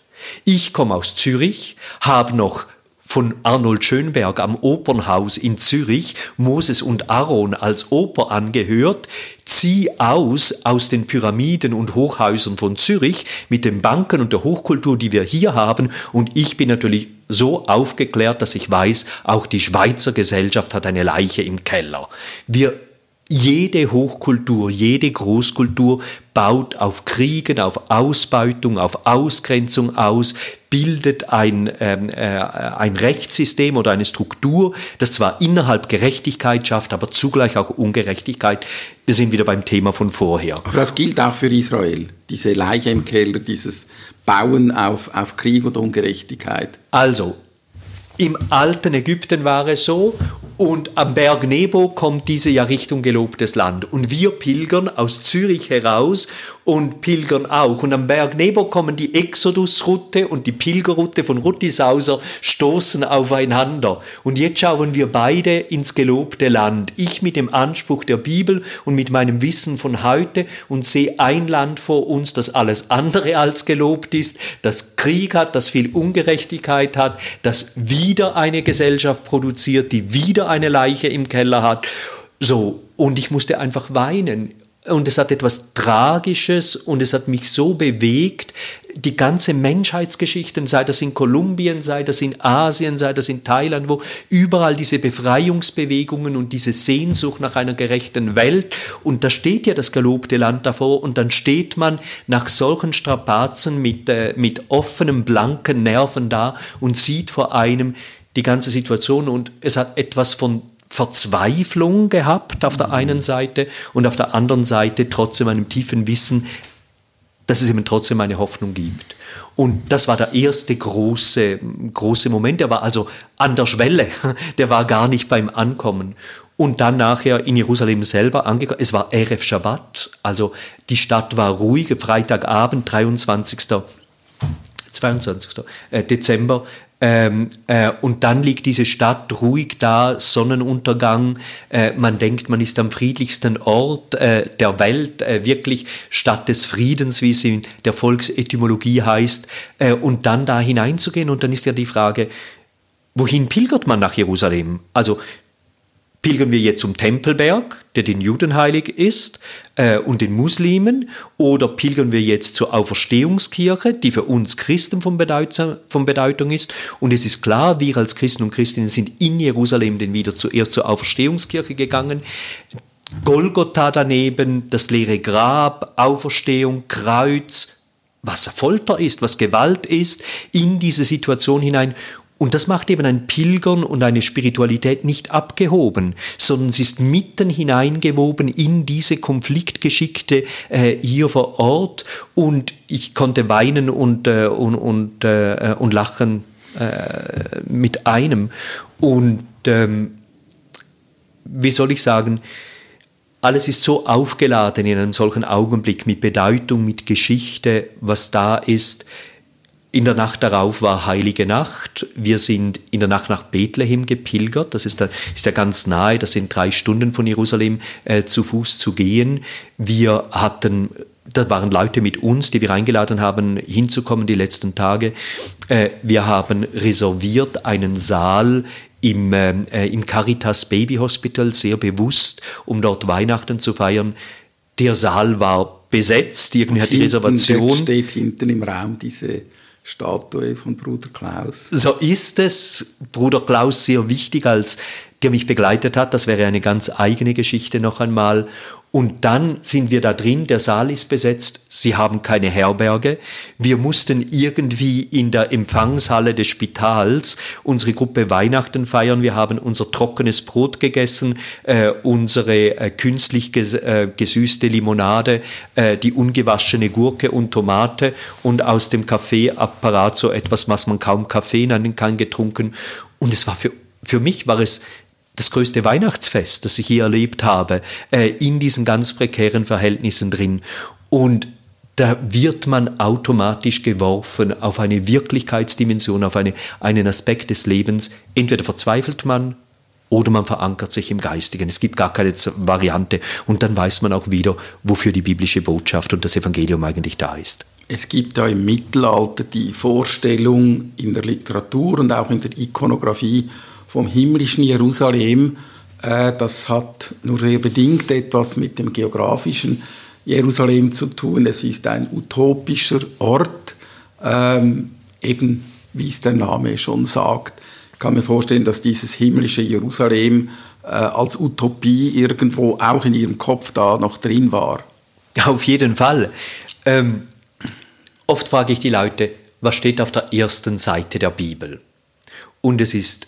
Ich komme aus Zürich, habe noch von Arnold Schönberg am Opernhaus in Zürich Moses und Aaron als Oper angehört, zieh aus aus den Pyramiden und Hochhäusern von Zürich mit den Banken und der Hochkultur, die wir hier haben und ich bin natürlich so aufgeklärt, dass ich weiß, auch die Schweizer Gesellschaft hat eine Leiche im Keller. Wir jede Hochkultur, jede Großkultur baut auf Kriegen, auf Ausbeutung, auf Ausgrenzung aus, bildet ein, ähm, äh, ein Rechtssystem oder eine Struktur, das zwar innerhalb Gerechtigkeit schafft, aber zugleich auch Ungerechtigkeit. Wir sind wieder beim Thema von vorher. Aber das gilt auch für Israel, diese Leiche im Keller, dieses Bauen auf, auf Krieg und Ungerechtigkeit. Also, im alten Ägypten war es so und am Berg Nebo kommt diese ja Richtung gelobtes Land. Und wir pilgern aus Zürich heraus und pilgern auch. Und am Berg Nebo kommen die Exodus-Route und die Pilgerroute von Ruttisauser stoßen aufeinander. Und jetzt schauen wir beide ins gelobte Land. Ich mit dem Anspruch der Bibel und mit meinem Wissen von heute und sehe ein Land vor uns, das alles andere als gelobt ist, das Krieg hat, das viel Ungerechtigkeit hat, das wieder eine Gesellschaft produziert, die wieder eine Leiche im Keller hat. So, und ich musste einfach weinen. Und es hat etwas Tragisches und es hat mich so bewegt, die ganze Menschheitsgeschichte, sei das in Kolumbien, sei das in Asien, sei das in Thailand, wo überall diese Befreiungsbewegungen und diese Sehnsucht nach einer gerechten Welt. Und da steht ja das gelobte Land davor und dann steht man nach solchen Strapazen mit, äh, mit offenen, blanken Nerven da und sieht vor einem die ganze Situation. Und es hat etwas von Verzweiflung gehabt auf der einen Seite und auf der anderen Seite trotzdem einem tiefen Wissen, dass es eben trotzdem eine Hoffnung gibt. Und das war der erste große, große Moment. Der war also an der Schwelle. Der war gar nicht beim Ankommen. Und dann nachher in Jerusalem selber angekommen. Es war Erev Shabbat. Also die Stadt war ruhig. Freitagabend, 23. 22. Dezember Ähm, äh, und dann liegt diese Stadt ruhig da, Sonnenuntergang. Äh, man denkt, man ist am friedlichsten Ort äh, der Welt, äh, wirklich Stadt des Friedens, wie es in der Volksetymologie heißt. Äh, und dann da hineinzugehen. Und dann ist ja die Frage, wohin pilgert man nach Jerusalem? Also Pilgern wir jetzt zum Tempelberg, der den Juden heilig ist, äh, und den Muslimen, oder pilgern wir jetzt zur Auferstehungskirche, die für uns Christen von, von Bedeutung ist? Und es ist klar, wir als Christen und Christinnen sind in Jerusalem denn wieder zuerst zur Auferstehungskirche gegangen. Golgotha daneben, das leere Grab, Auferstehung, Kreuz, was Folter ist, was Gewalt ist, in diese Situation hinein. Und das macht eben ein Pilgern und eine Spiritualität nicht abgehoben, sondern sie ist mitten hineingewoben in diese Konfliktgeschickte äh, hier vor Ort. Und ich konnte weinen und, äh, und, und, äh, und lachen äh, mit einem. Und ähm, wie soll ich sagen, alles ist so aufgeladen in einem solchen Augenblick mit Bedeutung, mit Geschichte, was da ist. In der Nacht darauf war Heilige Nacht. Wir sind in der Nacht nach Bethlehem gepilgert. Das ist, da, ist ja ganz nahe. Das sind drei Stunden von Jerusalem äh, zu Fuß zu gehen. Wir hatten da waren Leute mit uns, die wir eingeladen haben, hinzukommen die letzten Tage. Äh, wir haben reserviert einen Saal im, äh, im Caritas Baby Hospital, sehr bewusst, um dort Weihnachten zu feiern. Der Saal war besetzt, irgendwie hat die Reservation. steht hinten im Raum diese Statue von Bruder Klaus. So ist es. Bruder Klaus sehr wichtig als der mich begleitet hat. Das wäre eine ganz eigene Geschichte noch einmal. Und dann sind wir da drin, der Saal ist besetzt, sie haben keine Herberge. Wir mussten irgendwie in der Empfangshalle des Spitals unsere Gruppe Weihnachten feiern. Wir haben unser trockenes Brot gegessen, äh, unsere äh, künstlich ges äh, gesüßte Limonade, äh, die ungewaschene Gurke und Tomate und aus dem Kaffeeapparat so etwas, was man kaum Kaffee nennen kann, getrunken. Und es war für für mich war es das größte Weihnachtsfest, das ich hier erlebt habe, äh, in diesen ganz prekären Verhältnissen drin. Und da wird man automatisch geworfen auf eine Wirklichkeitsdimension, auf eine, einen Aspekt des Lebens. Entweder verzweifelt man oder man verankert sich im Geistigen. Es gibt gar keine Variante. Und dann weiß man auch wieder, wofür die biblische Botschaft und das Evangelium eigentlich da ist. Es gibt ja im Mittelalter die Vorstellung in der Literatur und auch in der Ikonografie vom himmlischen Jerusalem. Äh, das hat nur sehr bedingt etwas mit dem geografischen Jerusalem zu tun. Es ist ein utopischer Ort, ähm, eben wie es der Name schon sagt. Ich kann mir vorstellen, dass dieses himmlische Jerusalem äh, als Utopie irgendwo auch in ihrem Kopf da noch drin war. Auf jeden Fall. Ähm, oft frage ich die Leute, was steht auf der ersten Seite der Bibel? Und es ist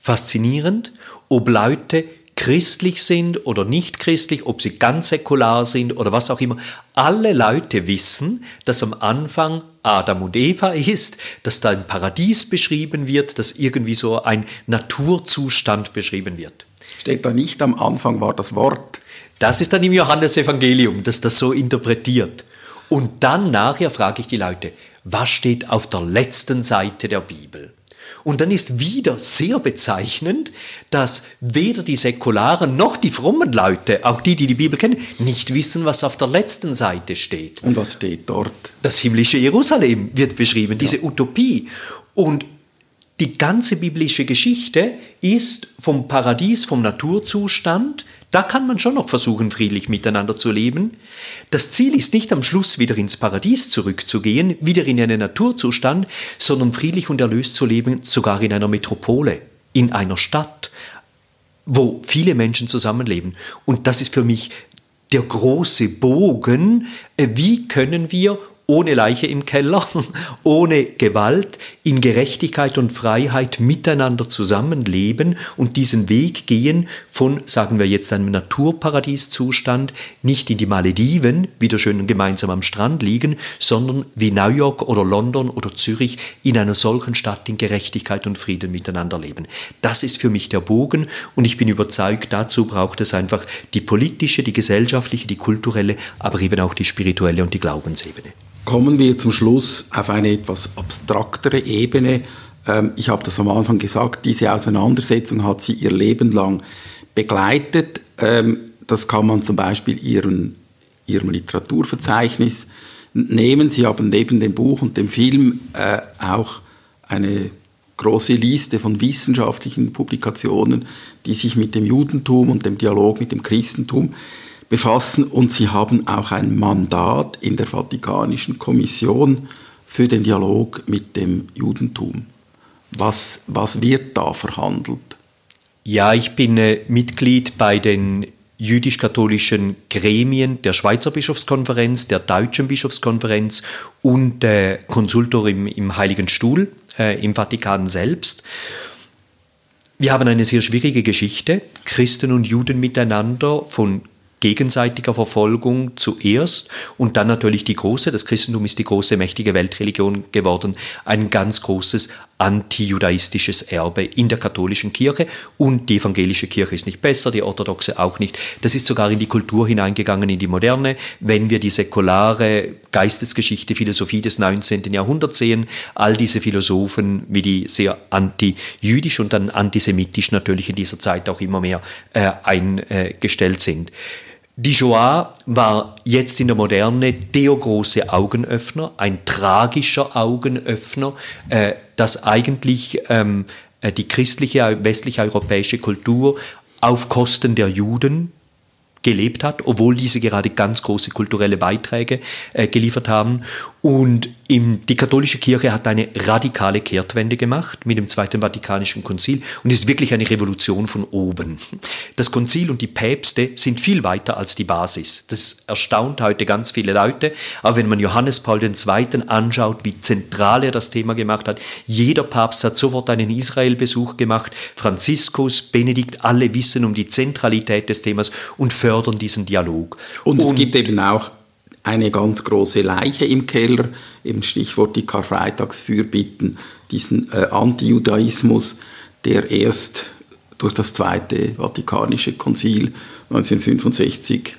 faszinierend, ob Leute christlich sind oder nicht christlich, ob sie ganz säkular sind oder was auch immer. Alle Leute wissen, dass am Anfang Adam und Eva ist, dass da ein Paradies beschrieben wird, dass irgendwie so ein Naturzustand beschrieben wird. Steht da nicht am Anfang war das Wort? Das ist dann im Johannesevangelium, dass das so interpretiert. Und dann nachher frage ich die Leute, was steht auf der letzten Seite der Bibel? Und dann ist wieder sehr bezeichnend, dass weder die säkularen noch die frommen Leute, auch die, die die Bibel kennen, nicht wissen, was auf der letzten Seite steht. Und was steht dort? Das himmlische Jerusalem wird beschrieben, diese ja. Utopie. Und die ganze biblische Geschichte ist vom Paradies, vom Naturzustand da kann man schon noch versuchen, friedlich miteinander zu leben. Das Ziel ist nicht am Schluss wieder ins Paradies zurückzugehen, wieder in einen Naturzustand, sondern friedlich und erlöst zu leben, sogar in einer Metropole, in einer Stadt, wo viele Menschen zusammenleben. Und das ist für mich der große Bogen, äh, wie können wir ohne Leiche im Keller, ohne Gewalt, in Gerechtigkeit und Freiheit miteinander zusammenleben und diesen Weg gehen von, sagen wir jetzt, einem Naturparadieszustand, nicht in die Malediven, wieder schön gemeinsam am Strand liegen, sondern wie New York oder London oder Zürich in einer solchen Stadt in Gerechtigkeit und Frieden miteinander leben. Das ist für mich der Bogen und ich bin überzeugt, dazu braucht es einfach die politische, die gesellschaftliche, die kulturelle, aber eben auch die spirituelle und die Glaubensebene kommen wir zum Schluss auf eine etwas abstraktere Ebene. ähm, ich habe das am Anfang gesagt, diese Auseinandersetzung hat sie ihr Leben lang begleitet. Ähm, das kann man zum Beispiel ihren, ihrem Literaturverzeichnis nehmen. Sie haben neben dem Buch und dem Film äh, auch eine große Liste von wissenschaftlichen Publikationen, die sich mit dem Judentum und dem Dialog mit dem Christentum befassen. Und sie haben auch ein Mandat in der Vatikanischen Kommission für den Dialog mit dem Judentum. Was, was wird da verhandelt? Ja, ich bin äh, Mitglied bei den jüdisch-katholischen Gremien der Schweizer Bischofskonferenz, der Deutschen Bischofskonferenz und äh, Konsultor im, im Heiligen Stuhl äh, im Vatikan selbst. Wir haben eine sehr schwierige Geschichte, Christen und Juden miteinander von gegenseitiger Verfolgung zuerst und dann natürlich die große, das Christentum ist die große mächtige Weltreligion geworden, ein ganz großes antijudaistisches Erbe in der katholischen Kirche und die evangelische Kirche ist nicht besser, die orthodoxe auch nicht. Das ist sogar in die Kultur hineingegangen, in die moderne. Wenn wir die säkulare Geistesgeschichte, Philosophie des 19. Jahrhunderts sehen, all diese Philosophen, wie die sehr antijüdisch und dann antisemitisch natürlich in dieser Zeit auch immer mehr äh, eingestellt sind. Die Shoah war jetzt in der Moderne der große Augenöffner, ein tragischer Augenöffner, äh, dass eigentlich ähm, äh, die christliche westliche europäische Kultur auf Kosten der Juden gelebt hat, obwohl diese gerade ganz große kulturelle Beiträge äh, geliefert haben. Und im, die katholische Kirche hat eine radikale Kehrtwende gemacht mit dem Zweiten Vatikanischen Konzil und ist wirklich eine Revolution von oben. Das Konzil und die Päpste sind viel weiter als die Basis. Das erstaunt heute ganz viele Leute. Aber wenn man Johannes Paul II. anschaut, wie zentral er das Thema gemacht hat, jeder Papst hat sofort einen Israelbesuch gemacht. Franziskus, Benedikt, alle wissen um die Zentralität des Themas und fördern diesen Dialog. Und es und, gibt eben auch eine ganz große Leiche im Keller, eben Stichwort die Karfreitagsfürbitten, diesen äh, Antijudaismus, der erst durch das Zweite Vatikanische Konzil 1965,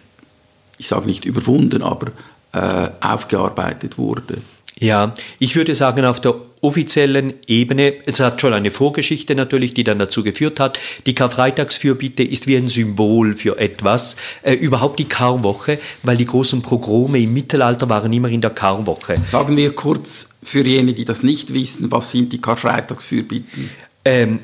ich sage nicht überwunden, aber äh, aufgearbeitet wurde. Ja, ich würde sagen, auf der offiziellen Ebene, es hat schon eine Vorgeschichte natürlich, die dann dazu geführt hat, die Karfreitagsfürbitte ist wie ein Symbol für etwas, äh, überhaupt die Karwoche, weil die großen Progrome im Mittelalter waren immer in der Karwoche. Sagen wir kurz für jene, die das nicht wissen, was sind die Karfreitagsfürbitten? Ähm,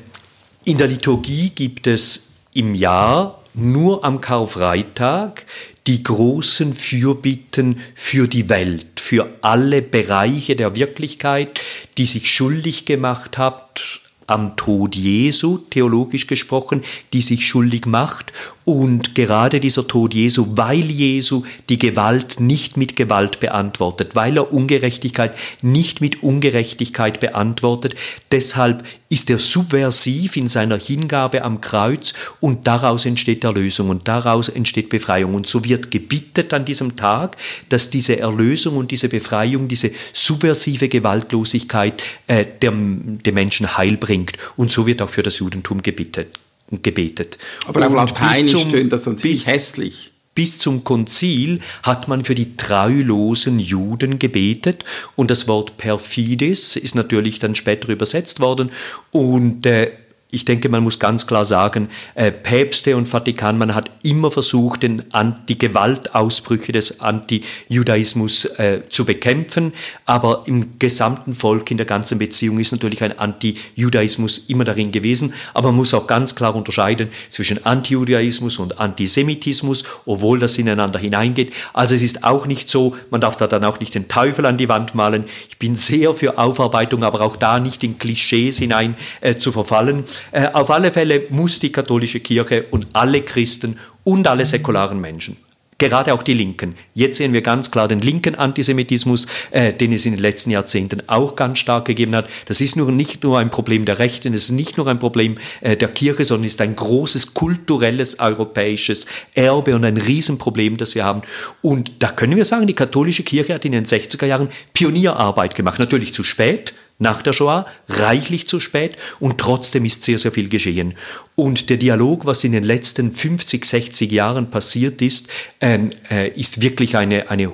in der Liturgie gibt es im Jahr nur am Karfreitag die großen Fürbitten für die Welt, für alle Bereiche der Wirklichkeit, die sich schuldig gemacht hat am Tod Jesu, theologisch gesprochen, die sich schuldig macht und gerade dieser Tod Jesu, weil Jesu die Gewalt nicht mit Gewalt beantwortet, weil er Ungerechtigkeit nicht mit Ungerechtigkeit beantwortet, deshalb ist er subversiv in seiner Hingabe am Kreuz und daraus entsteht Erlösung und daraus entsteht Befreiung. Und so wird gebittet an diesem Tag, dass diese Erlösung und diese Befreiung, diese subversive Gewaltlosigkeit äh, dem, dem Menschen Heil bringt. Und so wird auch für das Judentum gebittet gebetet. Aber auf Lateinisch tönt das dann ziemlich hässlich. Bis zum Konzil hat man für die treulosen Juden gebetet und das Wort perfides ist natürlich dann später übersetzt worden und äh, ich denke, man muss ganz klar sagen, äh, Päpste und Vatikan, man hat immer versucht, den, die Gewaltausbrüche des Antijudaismus äh, zu bekämpfen, aber im gesamten Volk, in der ganzen Beziehung ist natürlich ein Antijudaismus immer darin gewesen, aber man muss auch ganz klar unterscheiden zwischen Antijudaismus und Antisemitismus, obwohl das ineinander hineingeht. Also es ist auch nicht so, man darf da dann auch nicht den Teufel an die Wand malen. Ich bin sehr für Aufarbeitung, aber auch da nicht in Klischees hinein äh, zu verfallen. Äh, auf alle Fälle muss die katholische Kirche und alle Christen und alle säkularen Menschen Gerade auch die Linken. Jetzt sehen wir ganz klar den linken Antisemitismus, äh, den es in den letzten Jahrzehnten auch ganz stark gegeben hat. Das ist nur nicht nur ein Problem der Rechten, es ist nicht nur ein Problem äh, der Kirche, sondern ist ein großes kulturelles europäisches Erbe und ein Riesenproblem, das wir haben. Und da können wir sagen, die katholische Kirche hat in den 60er Jahren Pionierarbeit gemacht. Natürlich zu spät, nach der Shoah, reichlich zu spät und trotzdem ist sehr, sehr viel geschehen. Und der Dialog, was in den letzten 50, 60 Jahren passiert ist, ähm, äh, ist wirklich eine, eine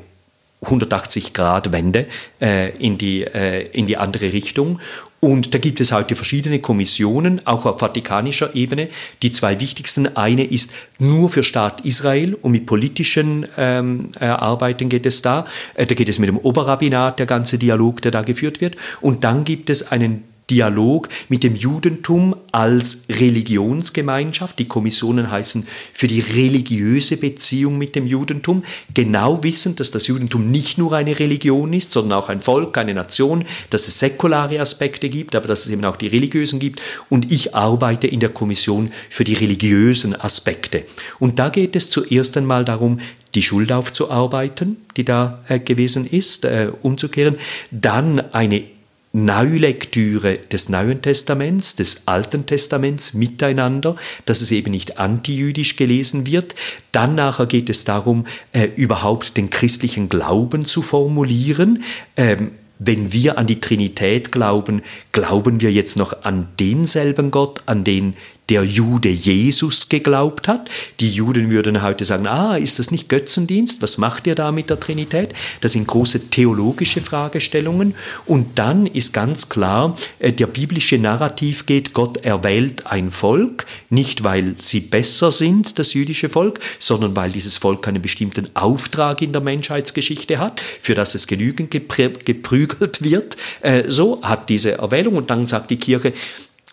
180 Grad Wende äh, in, äh, in die andere Richtung. Und da gibt es heute verschiedene Kommissionen, auch auf vatikanischer Ebene. Die zwei wichtigsten, eine ist nur für Staat Israel und mit politischen ähm, äh, Arbeiten geht es da. Äh, da geht es mit dem Oberrabbinat, der ganze Dialog, der da geführt wird. Und dann gibt es einen Dialog mit dem Judentum als Religionsgemeinschaft. Die Kommissionen heißen für die religiöse Beziehung mit dem Judentum, genau wissend, dass das Judentum nicht nur eine Religion ist, sondern auch ein Volk, eine Nation, dass es säkulare Aspekte gibt, aber dass es eben auch die religiösen gibt. Und ich arbeite in der Kommission für die religiösen Aspekte. Und da geht es zuerst einmal darum, die Schuld aufzuarbeiten, die da äh, gewesen ist, äh, umzukehren, dann eine Neulektüre des Neuen Testaments, des Alten Testaments miteinander, dass es eben nicht antijüdisch gelesen wird. Dann nachher geht es darum, äh, überhaupt den christlichen Glauben zu formulieren. Ähm, wenn wir an die Trinität glauben, glauben wir jetzt noch an denselben Gott, an den der Jude Jesus geglaubt hat. Die Juden würden heute sagen, ah, ist das nicht Götzendienst? Was macht ihr da mit der Trinität? Das sind große theologische Fragestellungen. Und dann ist ganz klar, äh, der biblische Narrativ geht, Gott erwählt ein Volk, nicht weil sie besser sind, das jüdische Volk, sondern weil dieses Volk einen bestimmten Auftrag in der Menschheitsgeschichte hat, für das es genügend geprügelt wird. Äh, so hat diese Erwählung. Und dann sagt die Kirche,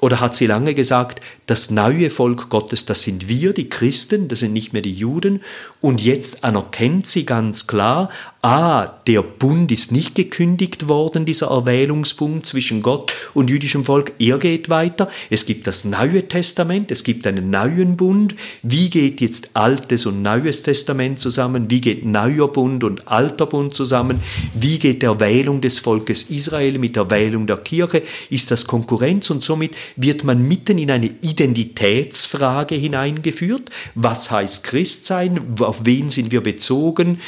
oder hat sie lange gesagt, das neue Volk Gottes, das sind wir, die Christen, das sind nicht mehr die Juden. Und jetzt anerkennt sie ganz klar, ah, der Bund ist nicht gekündigt worden, dieser Erwählungsbund zwischen Gott und jüdischem Volk, er geht weiter. Es gibt das Neue Testament, es gibt einen neuen Bund. Wie geht jetzt Altes und Neues Testament zusammen? Wie geht neuer Bund und alter Bund zusammen? Wie geht der Wählung des Volkes Israel mit der Wählung der Kirche? Ist das Konkurrenz? Und somit wird man mitten in eine Identitätsfrage hineingeführt. Was heißt Christ sein? Auf wen sind wir bezogen?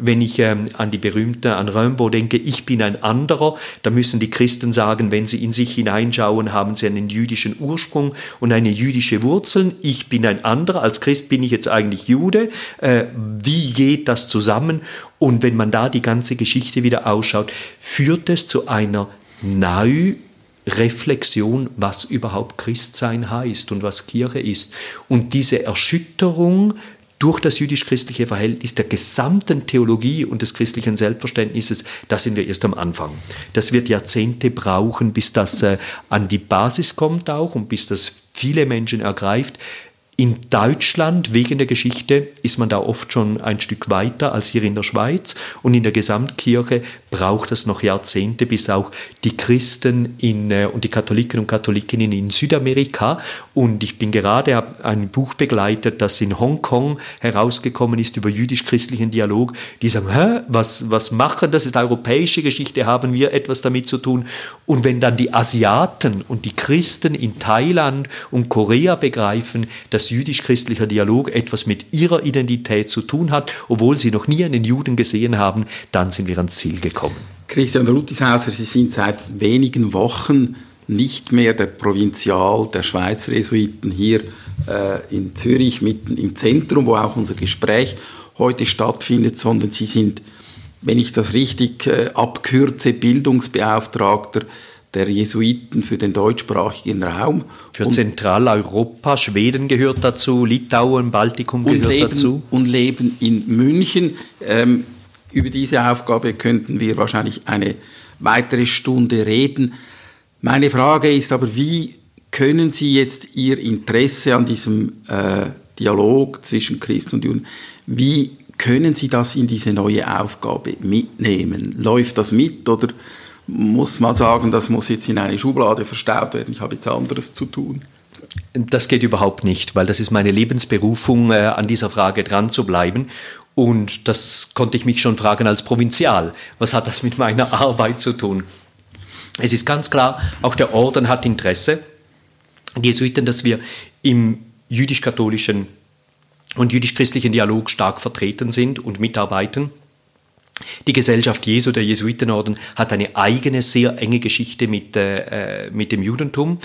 Wenn ich ähm, an die berühmte, an Rimbaud denke, ich bin ein anderer, da müssen die Christen sagen, wenn sie in sich hineinschauen, haben sie einen jüdischen Ursprung und eine jüdische Wurzeln. Ich bin ein anderer, als Christ bin ich jetzt eigentlich Jude. Äh, wie geht das zusammen? Und wenn man da die ganze Geschichte wieder ausschaut, führt es zu einer Neu- Reflexion, was überhaupt Christsein heißt und was Kirche ist. Und diese Erschütterung durch das jüdisch-christliche Verhältnis der gesamten Theologie und des christlichen Selbstverständnisses, da sind wir erst am Anfang. Das wird Jahrzehnte brauchen, bis das äh, an die Basis kommt auch und bis das viele Menschen ergreift. In Deutschland, wegen der Geschichte, ist man da oft schon ein Stück weiter als hier in der Schweiz. Und in der Gesamtkirche braucht es noch Jahrzehnte, bis auch die Christen in, äh, und die Katholiken und Katholikinnen in Südamerika. Und ich bin gerade ein Buch begleitet, das in Hongkong herausgekommen ist über jüdisch-christlichen Dialog. Die sagen, Hä, was, was machen, das ist europäische Geschichte, haben wir etwas damit zu tun. Und wenn dann die Asiaten und die Christen in Thailand und Korea begreifen, dass jüdisch-christlicher Dialog etwas mit ihrer Identität zu tun hat, obwohl sie noch nie einen Juden gesehen haben, dann sind wir ans Ziel gekommen. Christian Rutishauser, Sie sind seit wenigen Wochen nicht mehr der Provinzial der Schweizer Jesuiten hier äh, in Zürich, mitten im Zentrum, wo auch unser Gespräch heute stattfindet, sondern Sie sind, wenn ich das richtig äh, abkürze, Bildungsbeauftragter der Jesuiten für den deutschsprachigen Raum. Für und Zentraleuropa, Schweden gehört dazu, Litauen, Baltikum gehört leben, dazu. Und leben in München. Ähm, über diese Aufgabe könnten wir wahrscheinlich eine weitere Stunde reden. Meine Frage ist aber, wie können Sie jetzt Ihr Interesse an diesem äh, Dialog zwischen Christen und Juden, wie können Sie das in diese neue Aufgabe mitnehmen? Läuft das mit oder muss man sagen, das muss jetzt in eine Schublade verstaut werden, ich habe jetzt anderes zu tun. Das geht überhaupt nicht, weil das ist meine Lebensberufung, äh, an dieser Frage dran zu bleiben. Und das konnte ich mich schon fragen als Provinzial. Was hat das mit meiner Arbeit zu tun? Es ist ganz klar, auch der Orden hat Interesse, die Jesuiten, dass wir im jüdisch-katholischen und jüdisch-christlichen Dialog stark vertreten sind und mitarbeiten. Die Gesellschaft Jesu, der Jesuitenorden, hat eine eigene, sehr enge Geschichte mit, äh, mit dem Judentum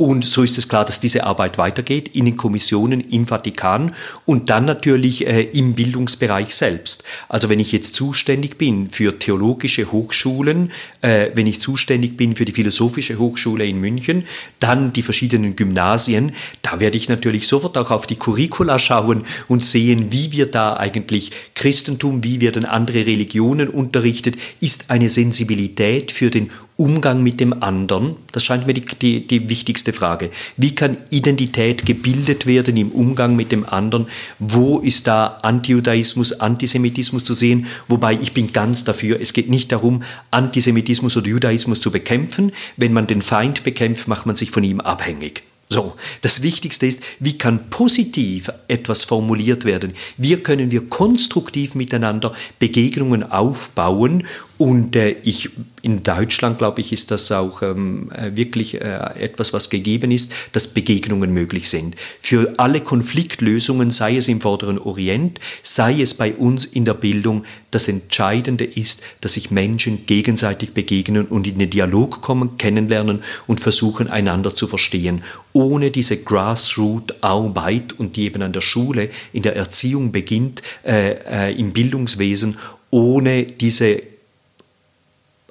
Und so ist es klar, dass diese Arbeit weitergeht in den Kommissionen im Vatikan und dann natürlich äh, im Bildungsbereich selbst. Also wenn ich jetzt zuständig bin für theologische Hochschulen, äh, wenn ich zuständig bin für die Philosophische Hochschule in München, dann die verschiedenen Gymnasien, da werde ich natürlich sofort auch auf die Curricula schauen und sehen, wie wird da eigentlich Christentum, wie werden andere Religionen unterrichtet, ist eine Sensibilität für den Umgang mit dem anderen, das scheint mir die, die, die, wichtigste Frage. Wie kann Identität gebildet werden im Umgang mit dem anderen? Wo ist da Antijudaismus, Antisemitismus zu sehen? Wobei ich bin ganz dafür, es geht nicht darum, Antisemitismus oder Judaismus zu bekämpfen. Wenn man den Feind bekämpft, macht man sich von ihm abhängig. So, das Wichtigste ist, wie kann positiv etwas formuliert werden? Wie können wir konstruktiv miteinander Begegnungen aufbauen? Und äh, ich, in Deutschland, glaube ich, ist das auch ähm, äh, wirklich äh, etwas, was gegeben ist, dass Begegnungen möglich sind. Für alle Konfliktlösungen, sei es im Vorderen Orient, sei es bei uns in der Bildung, das Entscheidende ist, dass sich Menschen gegenseitig begegnen und in den Dialog kommen, kennenlernen und versuchen, einander zu verstehen. Ohne diese Grassroot-Arbeit und die eben an der Schule, in der Erziehung beginnt, äh, äh, im Bildungswesen, ohne diese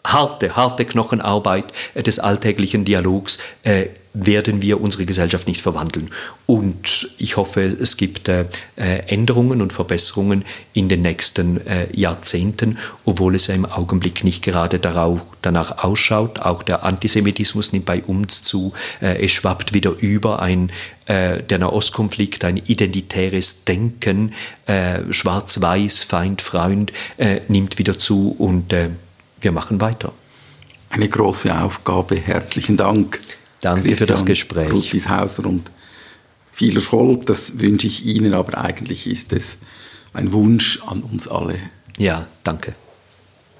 harte, harte Knochenarbeit äh, des alltäglichen Dialogs äh, werden wir unsere Gesellschaft nicht verwandeln. Und ich hoffe, es gibt äh, äh Änderungen und Verbesserungen in den nächsten äh, Jahrzehnten, obwohl es ja im Augenblick nicht gerade danach ausschaut. Auch der Antisemitismus nimmt bei uns zu. Es schwappt wieder über ein der Nahostkonflikt, ein identitäres Denken, schwarz-weiß, Feind, Freund, nimmt wieder zu und wir machen weiter. Eine große Aufgabe. Herzlichen Dank. Danke Christian für das Gespräch. Rutishauser und viel Erfolg. Das wünsche ich Ihnen, aber eigentlich ist es ein Wunsch an uns alle. Ja, danke.